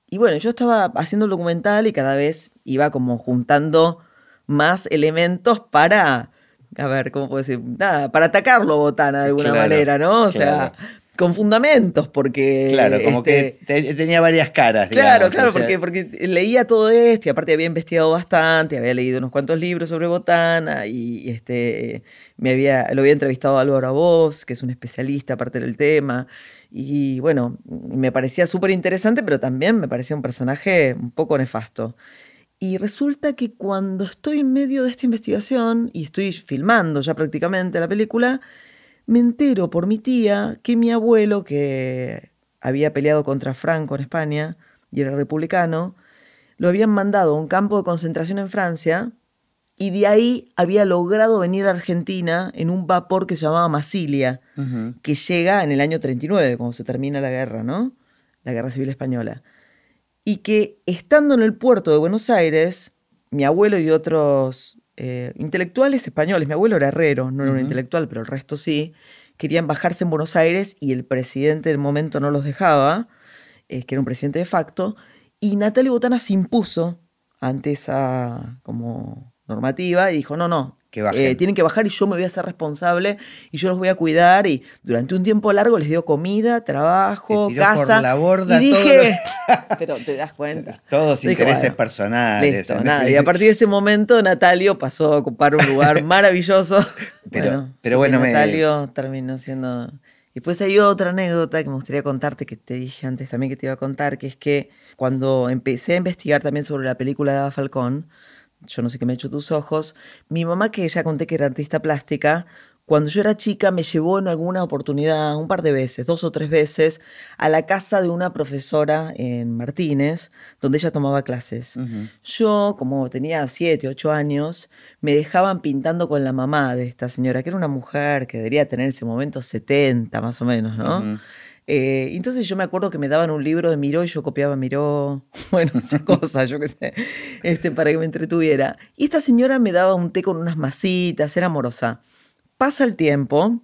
Y bueno, yo estaba haciendo el documental y cada vez iba como juntando más elementos para, a ver, ¿cómo puedo decir? Nada, para atacarlo Botana de alguna Claro, manera, ¿no? O sea. Con fundamentos, porque... Claro, como este, que te- tenía varias caras. Claro, digamos, claro, o sea, porque, porque leía todo esto y aparte había investigado bastante, había leído unos cuantos libros sobre botana y, y, este, me había, lo había entrevistado a Álvaro Voz, que es un especialista aparte del tema. Y bueno, me parecía súper interesante, pero también me parecía un personaje un poco nefasto. Y resulta que cuando estoy en medio de esta investigación y estoy filmando ya prácticamente la película, me entero por mi tía que mi abuelo, que había peleado contra Franco en España y era republicano, lo habían mandado a un campo de concentración en Francia y de ahí había logrado venir a Argentina en un vapor que se llamaba Masilia, que llega en el año 39, cuando se termina la guerra, ¿no? La guerra civil española. Y que estando en el puerto de Buenos Aires, mi abuelo y otros eh, intelectuales españoles, mi abuelo era herrero, no era un intelectual, pero el resto sí, querían bajarse en Buenos Aires y el presidente del momento no los dejaba, eh, que era un presidente de facto, y Natalia Botana se impuso ante esa como normativa y dijo, no, no, Que eh, tienen que bajar y yo me voy a hacer responsable y yo los voy a cuidar y durante un tiempo largo les dio comida, trabajo, tiró por casa. la borda y todo dije, pero te das cuenta. Todos Dije, intereses bueno, personales. Listo, en nada. Y a partir de ese momento Natalio pasó a ocupar un lugar maravilloso. Pero- pero así que bueno, me- Natalio terminó siendo Después hay otra anécdota que me gustaría contarte, que te dije antes también que te iba a contar, que es que cuando empecé a investigar también sobre la película de Ava Falcón, yo no sé qué me ha hecho tus ojos, mi mamá, que ya conté que era artista plástica, cuando yo era chica me llevó en alguna oportunidad, un par de veces, dos o tres veces, a la casa de una profesora en Martínez, donde ella tomaba clases. Yo, como tenía siete, ocho años, me dejaban pintando con la mamá de esta señora, que era una mujer que debería tener en ese momento 70 más o menos, ¿no? Eh, entonces yo me acuerdo que me daban un libro de Miró y yo copiaba Miró, bueno, esas cosas, yo qué sé, este, para que me entretuviera. Y esta señora me daba un té con unas masitas, era amorosa. Pasa el tiempo,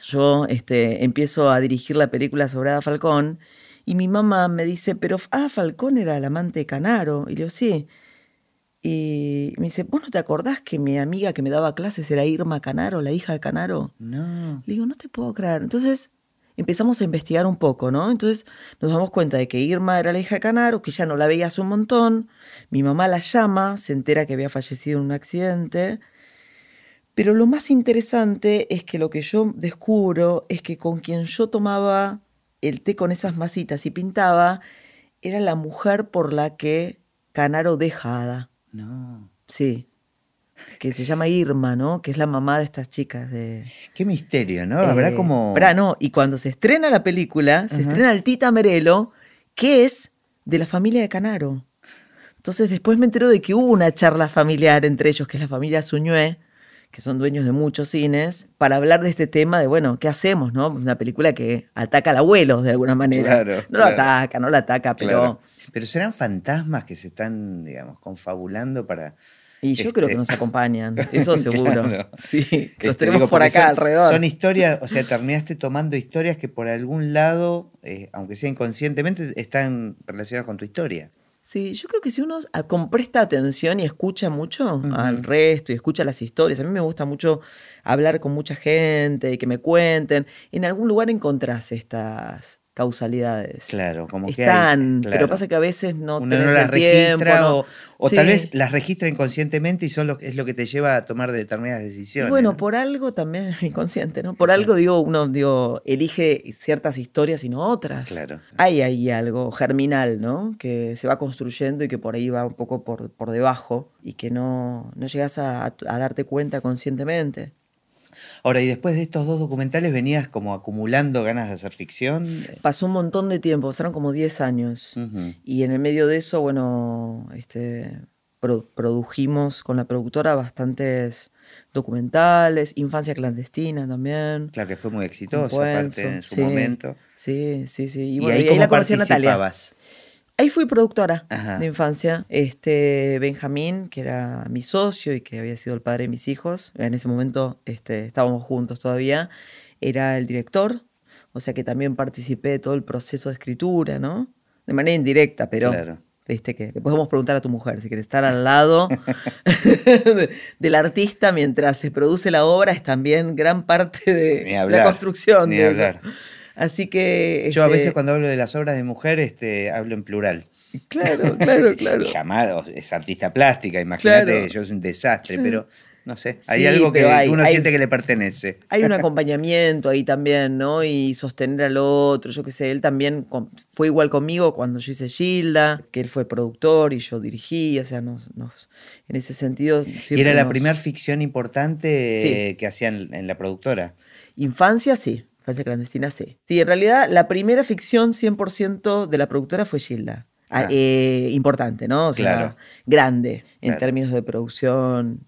yo este, empiezo a dirigir la película sobre Ada Falcón y mi mamá me dice, pero Ada Falcón era el amante de Canaro. Y le digo, sí. Y me dice, ¿vos no te acordás que mi amiga que me daba clases era Irma Canaro, la hija de Canaro? No. Le digo, no te puedo creer. Entonces empezamos a investigar un poco, ¿no? Entonces nos damos cuenta de que Irma era la hija de Canaro, que ya no la veía hace un montón. Mi mamá la llama, se entera que había fallecido en un accidente pero lo más interesante es que lo que yo descubro es que con quien yo tomaba el té con esas masitas y pintaba era la mujer por la que Canaro dejada. No. Sí. Que se llama Irma, ¿no? Que es la mamá de estas chicas de. Qué misterio, ¿no? Habrá eh, como. pará, no. Y cuando se estrena la película, se estrena el Tita Merelo, que es de la familia de Canaro. Entonces después me entero de que hubo una charla familiar entre ellos, que es la familia Suñué, que son dueños de muchos cines, para hablar de este tema de, bueno, ¿qué hacemos? no? Una película que ataca al abuelo de alguna manera. Claro, no lo ataca, no lo ataca, pero... Claro. Pero serán fantasmas que se están, digamos, confabulando para... Y yo creo que Este- nos acompañan, eso seguro. Claro. Sí, Este, los tenemos digo, por acá son- alrededor. Son historias, o sea, terminaste tomando historias que por algún lado, eh, aunque sea inconscientemente, están relacionadas con tu historia. Sí, yo creo que si uno presta atención y escucha mucho al resto y escucha las historias, a mí me gusta mucho hablar con mucha gente y que me cuenten, en algún lugar encontrás estas causalidades. Claro, como que Están, pero pasa que a veces no Uno tenés no las el tiempo, registra no- o, tal vez las registra inconscientemente y son lo, es lo que te lleva a tomar determinadas Y decisiones. bueno, ¿no? por algo también inconsciente, ¿no? Por algo digo, uno digo, elige ciertas historias y no otras. Claro. Hay ahí algo germinal, ¿no? Que se va construyendo y que por ahí va un poco por, por debajo y que no, no llegas a, a darte cuenta conscientemente. Ahora, y después de estos dos documentales venías como acumulando ganas de hacer ficción. Pasó un montón de tiempo, pasaron como 10 años. Y en el medio de eso, bueno, este, pro- produjimos con la productora bastantes documentales, Infancia Clandestina también. Claro que fue muy exitosa, Con aparte, en su sí, momento. Sí, sí, sí. Y, ahí y ahí cómo la conocí a Natalia. Ahí fui productora Ajá. de infancia. Este Benjamín, que era mi socio y que había sido el padre de mis hijos, en ese momento este, estábamos juntos todavía, era el director. O sea que también participé de todo el proceso de escritura, ¿no? De manera indirecta, pero Claro. viste que le podemos preguntar a tu mujer si quiere estar al lado de- del artista mientras se produce la obra, es también gran parte de Ni la hablar, construcción. ni de eso. Así que. Yo a este, veces cuando hablo de las obras de mujer, este, hablo en plural. Claro, claro, claro. Jamás es artista plástica, imagínate, Claro. yo soy un desastre, pero no sé, hay Sí, algo que hay- uno hay- siente que le pertenece. Hay un acompañamiento ahí también, ¿no? Y sostener al otro, yo qué sé, él también con- fue igual conmigo cuando yo hice Gilda, que él fue productor y yo dirigí, o sea, nos, nos- en ese sentido... Y era la nos- primera ficción importante Sí. que hacían en la productora. Infancia, sí. Infancia clandestina, sí. Sí, en realidad la primera ficción 100% de la productora fue Gilda. Ah, Ah. eh, importante, ¿no? O sea, Claro. grande en Claro. términos de producción.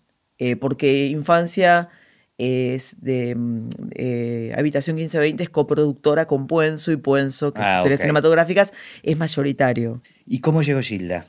eh, porque Infancia es de mm, eh, Habitación 1520, es coproductora con Puenzo y Puenzo, que es Ah, historias ok. cinematográficas, es mayoritario. ¿Y cómo llegó Gilda?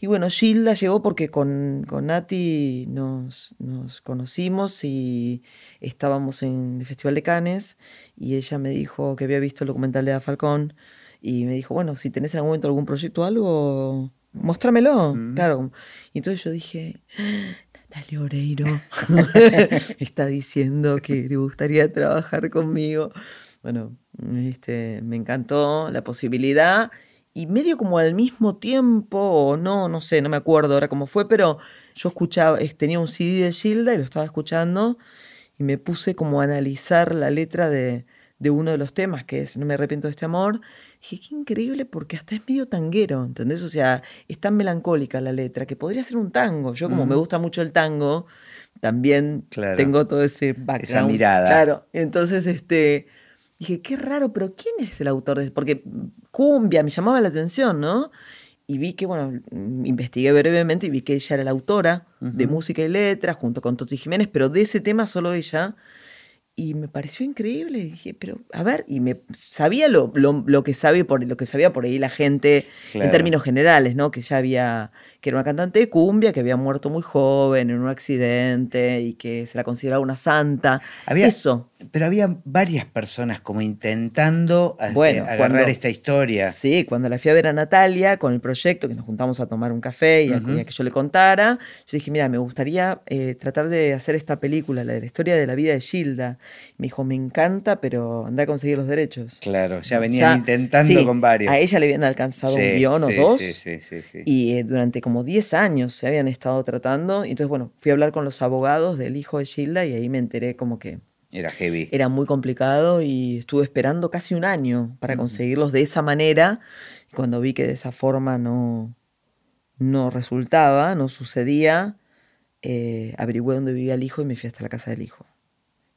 Y bueno, Gilda llegó porque con, con Nati nos, nos conocimos y estábamos en el Festival de Cannes y ella me dijo que había visto el documental de Ada Falcón y me dijo, bueno, si tenés en algún momento algún proyecto o algo, mostrámelo. Claro. Y entonces yo dije, "Ah, Natalia Oreiro está diciendo que le gustaría trabajar conmigo. Bueno, este, me encantó la posibilidad y medio como al mismo tiempo, o no, no sé, no me acuerdo ahora cómo fue, pero yo escuchaba, tenía un CD de Gilda y lo estaba escuchando y me puse como a analizar la letra de, de uno de los temas, que es No me arrepiento de este amor. Dije, qué increíble porque hasta es medio tanguero, ¿entendés? O sea, es tan melancólica la letra que podría ser un tango. Yo como me gusta mucho el tango, también tengo todo ese background. Esa mirada. Claro, entonces este... Dije, qué raro, pero ¿quién es el autor de Porque cumbia me llamaba la atención, ¿no? Y vi que, bueno, investigué brevemente y vi que ella era la autora de música y letra junto con Toti Jiménez, pero de ese tema solo ella y me pareció increíble. Y dije, pero a ver, y me sabía lo, lo, que sabe por lo que sabía por ahí la gente en términos generales, ¿no? Que ya había, que era una cantante de cumbia, que había muerto muy joven en un accidente y que se la consideraba una santa. Había, Eso. Pero había varias personas como intentando este, agarrar esta historia. Sí, cuando la fui a ver a Natalia con el proyecto, que nos juntamos a tomar un café y, a, que yo le contara, yo dije, mira, me gustaría eh, tratar de hacer esta película, la de la historia de la vida de Gilda. Me dijo, me encanta, pero anda a conseguir los derechos. Claro, ya venían intentando con varios. A ella le habían alcanzado un guion o dos. Sí, sí, sí, Y eh, durante como 10 años se habían estado tratando. Y entonces, bueno, fui a hablar con los abogados del hijo de Gilda y ahí me enteré como que era heavy. Era muy complicado y estuve esperando casi un año para conseguirlos de esa manera. Y cuando vi que de esa forma no, no resultaba, no sucedía, eh, averigüé dónde vivía el hijo y me fui hasta la casa del hijo.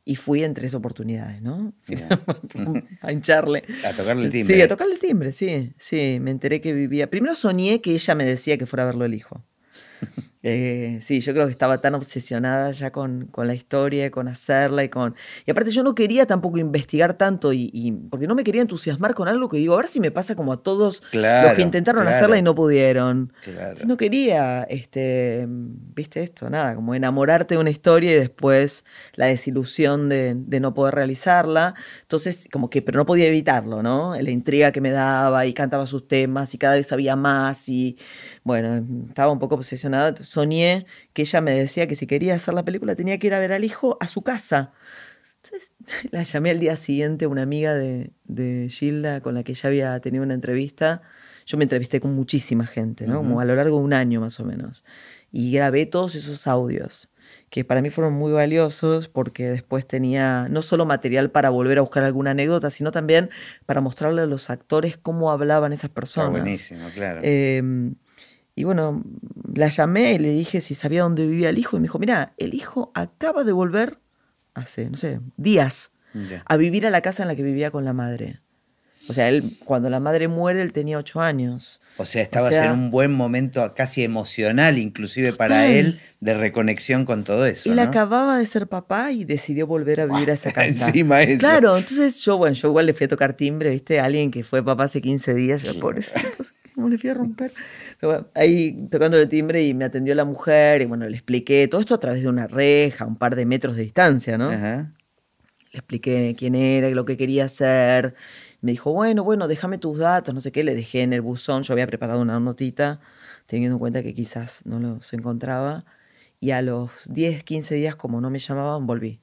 Y fui en tres oportunidades, ¿no? a hincharle. A tocarle el timbre. Sí, a tocarle el timbre, sí. Sí, me enteré que vivía. Primero soñé que ella me decía que fuera a verlo el hijo. Eh, sí, yo creo que estaba tan obsesionada ya con, con, la historia, con hacerla y con... Y aparte yo no quería tampoco investigar tanto y, porque no me quería entusiasmar con algo que digo, a ver si me pasa como a todos los que intentaron hacerla y no pudieron. No quería, este, viste esto, nada, como enamorarte de una historia y después la desilusión de, de no poder realizarla. Entonces, como que, pero no podía evitarlo, ¿no? La intriga que me daba y cantaba sus temas y cada vez sabía más y bueno, estaba un poco obsesionada soñé que ella me decía que si quería hacer la película tenía que ir a ver al hijo a su casa. Entonces la llamé al día siguiente, una amiga de, de Gilda con la que ya había tenido una entrevista. Yo me entrevisté con muchísima gente, ¿no? Como a lo largo de un año más o menos. Y grabé todos esos audios, que para mí fueron muy valiosos porque después tenía no solo material para volver a buscar alguna anécdota, sino también para mostrarle a los actores cómo hablaban esas personas. buenísimo, claro. Em, y bueno, la llamé y le dije si sabía dónde vivía el hijo. Y me dijo, mira, el hijo acaba de volver hace, no sé, días a vivir a la casa en la que vivía con la madre. O sea, él, cuando la madre muere, él tenía ocho años. O sea, estabas en un buen momento casi emocional, inclusive para él, de reconexión con todo eso. Él acababa de ser papá y decidió volver a vivir a esa casa. Encima eso. Claro, entonces yo, bueno, yo igual le fui a tocar timbre, ¿viste? alguien que fue papá hace 15 días, yo, pobrecito, ¿cómo le fui a romper? Ahí tocando el timbre y me atendió la mujer y bueno, le expliqué todo esto a través de una reja, un par de metros de distancia, ¿no? Le expliqué quién era y lo que quería hacer. Me dijo, bueno, bueno, déjame tus datos, no sé qué. Le dejé en el buzón, yo había preparado una notita, teniendo en cuenta que quizás no los encontraba. Y a los 10, 15 días, como no me llamaban, volví.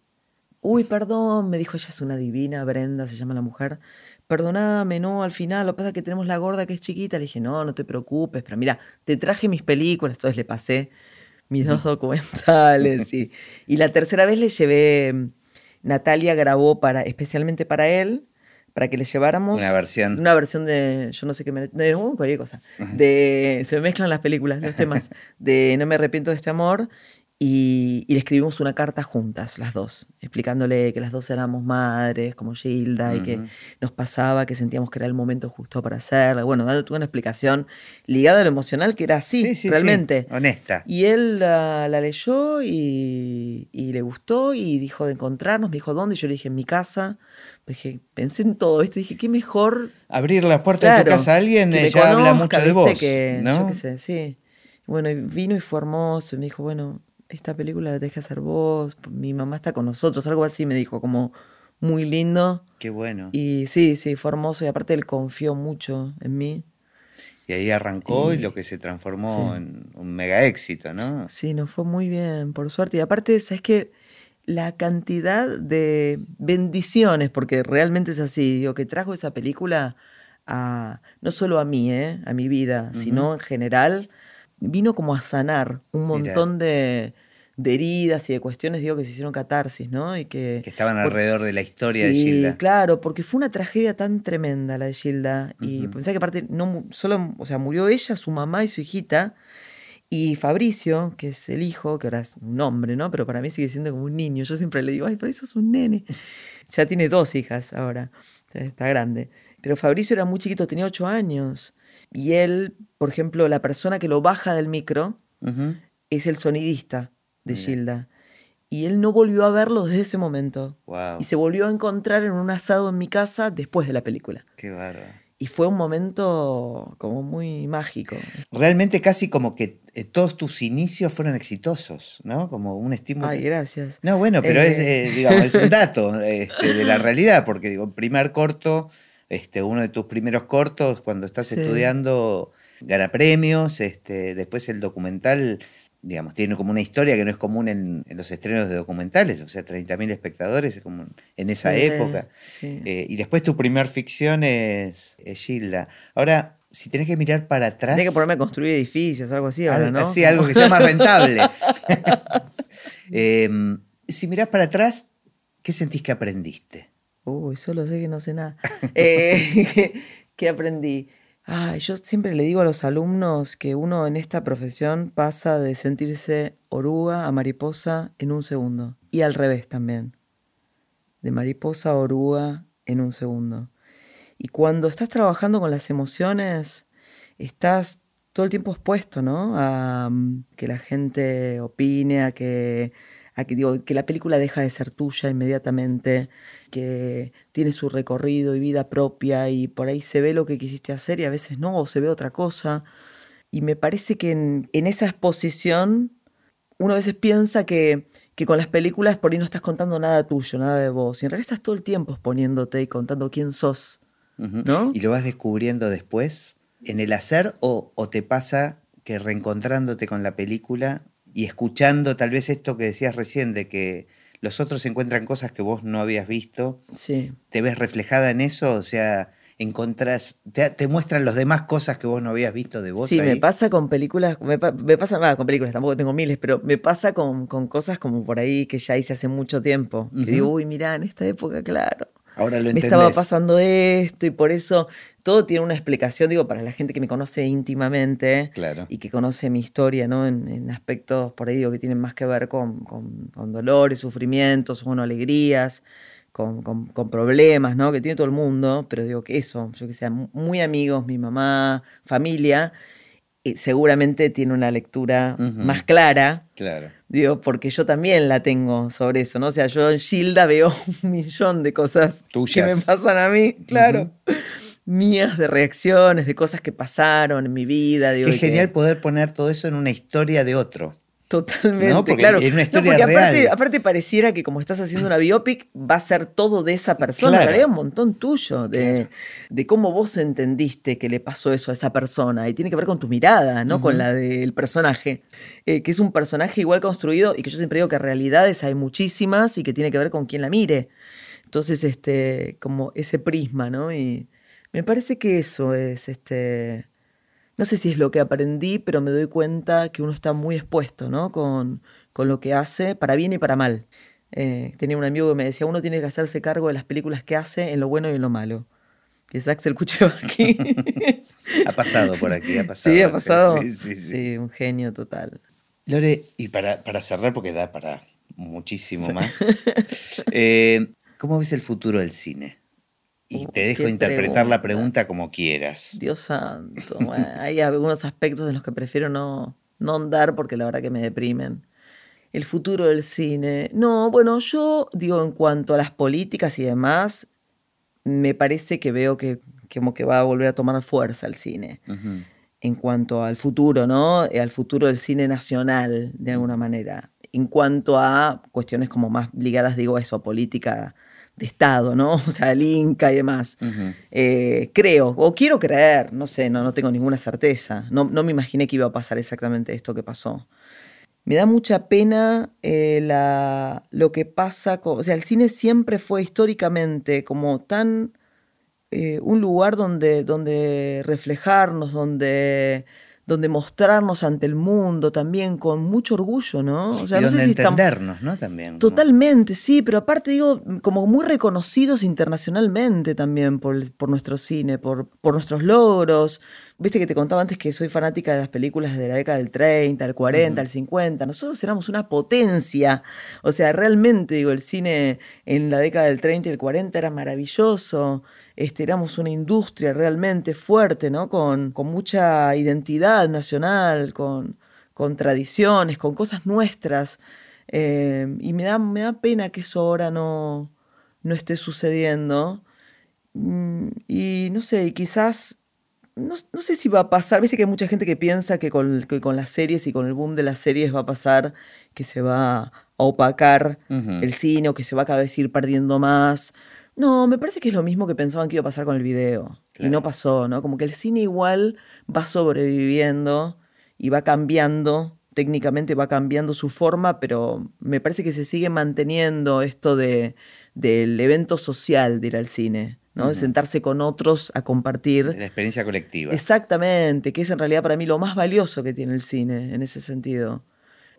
Uy, perdón, me dijo, ella es una divina, Brenda, se llama la mujer perdóname, no, al final, lo que pasa es que tenemos la gorda que es chiquita. Le dije, no, no te preocupes, pero mira, te traje mis películas, entonces le pasé mis dos documentales. y, y la tercera vez le llevé, Natalia grabó para, especialmente para él, para que le lleváramos una versión una versión de yo no sé qué me de cualquier cosa de se mezclan las películas los temas de no me arrepiento de este amor y, le escribimos una carta juntas, las dos, explicándole que las dos éramos madres, como Gilda, y que nos pasaba, que sentíamos que era el momento justo para hacerla. Bueno, dándote una explicación ligada a lo emocional, que era así, realmente. honesta. Y él la, leyó y, le gustó y dijo de encontrarnos, me dijo dónde, y yo le dije en mi casa. Dije, pensé en todo esto, dije, qué mejor. Abrir la puerta de tu casa a alguien ya habla mucho de vos. ¿no? Yo qué sé, sí. Bueno, vino y fue hermoso, y me dijo, bueno, esta película la que hacer vos, mi mamá está con nosotros, algo así me dijo, como muy lindo. Qué bueno. Y sí, sí, fue hermoso y aparte él confió mucho en mí. Y ahí arrancó y, lo que se transformó en un mega éxito, ¿no? Sí, nos fue muy bien, por suerte. Y aparte, ¿sabes qué? La cantidad de bendiciones, porque realmente es así, digo, que trajo esa película a, no solo a mí, ¿eh? a mi vida, sino en general, vino como a sanar un montón de, de heridas y de cuestiones, digo, que se hicieron catarsis, ¿no? Y que, que estaban alrededor de la historia de Gilda. claro, porque fue una tragedia tan tremenda la de Gilda. Y pensé que aparte, no, solo, o sea, murió ella, su mamá y su hijita. Y Fabricio, que es el hijo, que ahora es un hombre, ¿no? Pero para mí sigue siendo como un niño. Yo siempre le digo, ay, Fabricio es un nene. ya tiene dos hijas ahora, está grande. Pero Fabricio era muy chiquito, tenía ocho años. Y él, por ejemplo, la persona que lo baja del micro es el sonidista de Mira. Gilda. Y él no volvió a verlo desde ese momento. Wow, Y se volvió a encontrar en un asado en mi casa después de la película. qué bárbaro. Y fue un momento como muy mágico. Realmente casi como que eh, todos tus inicios fueron exitosos, ¿no? Como un estímulo. Ay, gracias. No, bueno, pero Eh. es, eh, digamos, es un dato este, de la realidad, porque digo, primer corto, este, uno de tus primeros cortos, cuando estás Sí. estudiando, gana premios, este, después el documental, digamos, tiene como una historia que no es común en, en los estrenos de documentales, o sea, 30.000 espectadores, es como en esa Sí, época. sí. Eh, y después tu primer ficción es, es Gilda. Ahora, si tenés que mirar para atrás... Tenía que ponerme a construir edificios, algo así ahora, ¿no? Sí, algo que sea más rentable. Em, si mirás para atrás, ¿qué sentís que aprendiste? Uy, solo sé que no sé nada. Eh, ¿Qué aprendí? Yo siempre le digo a los alumnos que uno en esta profesión pasa de sentirse oruga a mariposa en un segundo. Y al revés también. De mariposa a oruga en un segundo. Y cuando estás trabajando con las emociones, estás todo el tiempo expuesto, ¿no? A mm, que la gente opine, a que, a que, digo, que la película deja de ser tuya inmediatamente, que tiene su recorrido y vida propia y por ahí se ve lo que quisiste hacer y a veces no, o se ve otra cosa. Y me parece que en, en esa exposición uno a veces piensa que, que con las películas por ahí no estás contando nada tuyo, nada de vos. Y en realidad estás todo el tiempo exponiéndote y contando quién sos. ¿No? ¿Y lo vas descubriendo después en el hacer o, o te pasa que reencontrándote con la película y escuchando tal vez esto que decías recién de que los otros encuentran cosas que vos no habías visto, Sí. te ves reflejada en eso? O sea, encontrás, te, te muestran los demás cosas que vos no habías visto de vos Sí, ahí? me pasa con películas, me, pa- me pasa, va, con películas, tampoco tengo miles, pero me pasa con, con cosas como por ahí que ya hice hace mucho tiempo. Ujú. Que digo, uy, mirá, en esta época, claro. Ahora lo Me entendés. estaba pasando esto y por eso todo tiene una explicación, digo, para la gente que me conoce íntimamente Claro. y que conoce mi historia, ¿no? En, en aspectos, por ahí digo, que tienen más que ver con, con, con dolores, sufrimientos, bueno, alegrías, con, con- problemas, ¿no? Que tiene todo el mundo, pero digo que eso, yo que sea muy amigos, mi mamá, familia, seguramente tiene una lectura más clara. Claro. Digo, porque yo también la tengo sobre eso, ¿no? O sea, yo en Gilda veo un millón de cosas que me pasan a mí, claro. Mías, de reacciones, de cosas que pasaron en mi vida. Digo, Es que- genial poder poner todo eso en una historia de otro. Totalmente, ¿No? Porque claro. es una No, historia porque aparte, real. aparte pareciera que como estás haciendo una biopic, va a ser todo de esa persona. Claro. Realidad un montón tuyo, de, Claro. de cómo vos entendiste que le pasó eso a esa persona. Y tiene que ver con tu mirada, no con la del personaje. Eh, que es un personaje igual construido y que yo siempre digo que realidades hay muchísimas y que tiene que ver con quién la mire. Entonces, este, como ese prisma, ¿no? Y me parece que eso es, este, no sé si es lo que aprendí, pero me doy cuenta que uno está muy expuesto, ¿no? Con, con lo que hace, para bien y para mal. Eh, tenía un amigo que me decía, uno tiene que hacerse cargo de las películas que hace en lo bueno y en lo malo. Que es Axel Kuchevaki. Ha pasado por aquí, ha pasado. sí, ha pasado. Sí, sí, sí. Sí, un genio total. Lore, y para, para cerrar, porque da para muchísimo más, eh, ¿cómo ves el futuro del cine? Y Uh, te dejo interpretar la pregunta. como quieras. Dios santo. bueno, hay algunos aspectos en los que prefiero no, no andar porque la verdad que me deprimen. El futuro del cine. No, bueno, yo digo en cuanto a las políticas y demás, me parece que veo que que como que va a volver a tomar fuerza el cine. En cuanto al futuro, ¿no? Eh, Al futuro del cine nacional, de alguna manera. En cuanto a cuestiones como más ligadas, digo, a eso, a política de Estado, ¿no? O sea, el Inca y demás. Eh, creo, o quiero creer, no sé, no, no tengo ninguna certeza. No, no me imaginé que iba a pasar exactamente esto que pasó. Me da mucha pena eh, la, lo que pasa, con, o sea, el cine siempre fue históricamente como tan eh, un lugar donde, donde reflejarnos, donde, donde mostrarnos ante el mundo también con mucho orgullo, ¿no? O sea, no sé si entendernos, ¿no? También. Totalmente, sí, pero aparte digo, como muy reconocidos internacionalmente también por, por nuestro cine, por, por nuestros logros. Viste que te contaba antes que soy fanática de las películas de la década del 30, del 40, del 50. Nosotros éramos una potencia. O sea, realmente, digo, el cine en la década del 30 y el 40 era maravilloso. Este, éramos una industria realmente fuerte, ¿no? Con, con mucha identidad nacional, con, con tradiciones, con cosas nuestras. Eh, y me da, me da pena que eso ahora no, no esté sucediendo. Mm, y no sé, quizás, no, sé si va a pasar, viste que hay mucha gente que piensa que con, con, las series y con el boom de las series va a pasar que se va a opacar el cine o que se va a cada vez ir perdiendo más. No, me parece que es lo mismo que pensaban que iba a pasar con el video. Y no pasó, ¿no? Como que el cine igual va sobreviviendo y va cambiando, técnicamente va cambiando su forma, pero me parece que se sigue manteniendo esto de, del evento social de ir al cine. ¿no? De sentarse con otros a compartir. La experiencia colectiva. Exactamente, que es en realidad para mí lo más valioso que tiene el cine en ese sentido.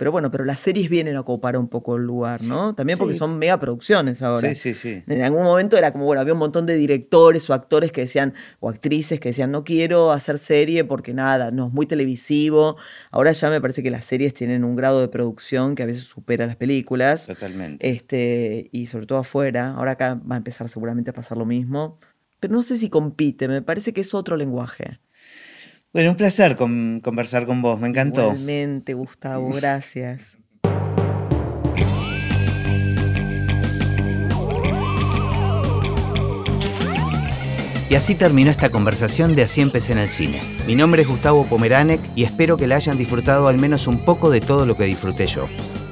Pero bueno, pero las series vienen a ocupar un poco el lugar, ¿no? También porque son mega producciones ahora. Sí, sí, sí. En algún momento era como, bueno, había un montón de directores o actores que decían, o actrices que decían, no quiero hacer serie porque nada, no es muy televisivo. Ahora ya me parece que las series tienen un grado de producción que a veces supera las películas. Totalmente. Este, y sobre todo afuera. Ahora acá va a empezar seguramente a pasar lo mismo. Pero no sé si compite, me parece que es otro lenguaje. Bueno, un placer conversar con vos, me encantó. Igualmente, Gustavo, gracias. Y así terminó esta conversación de Así empecé en el cine. Mi nombre es Gustavo Pomeranek y espero que la hayan disfrutado al menos un poco de todo lo que disfruté yo.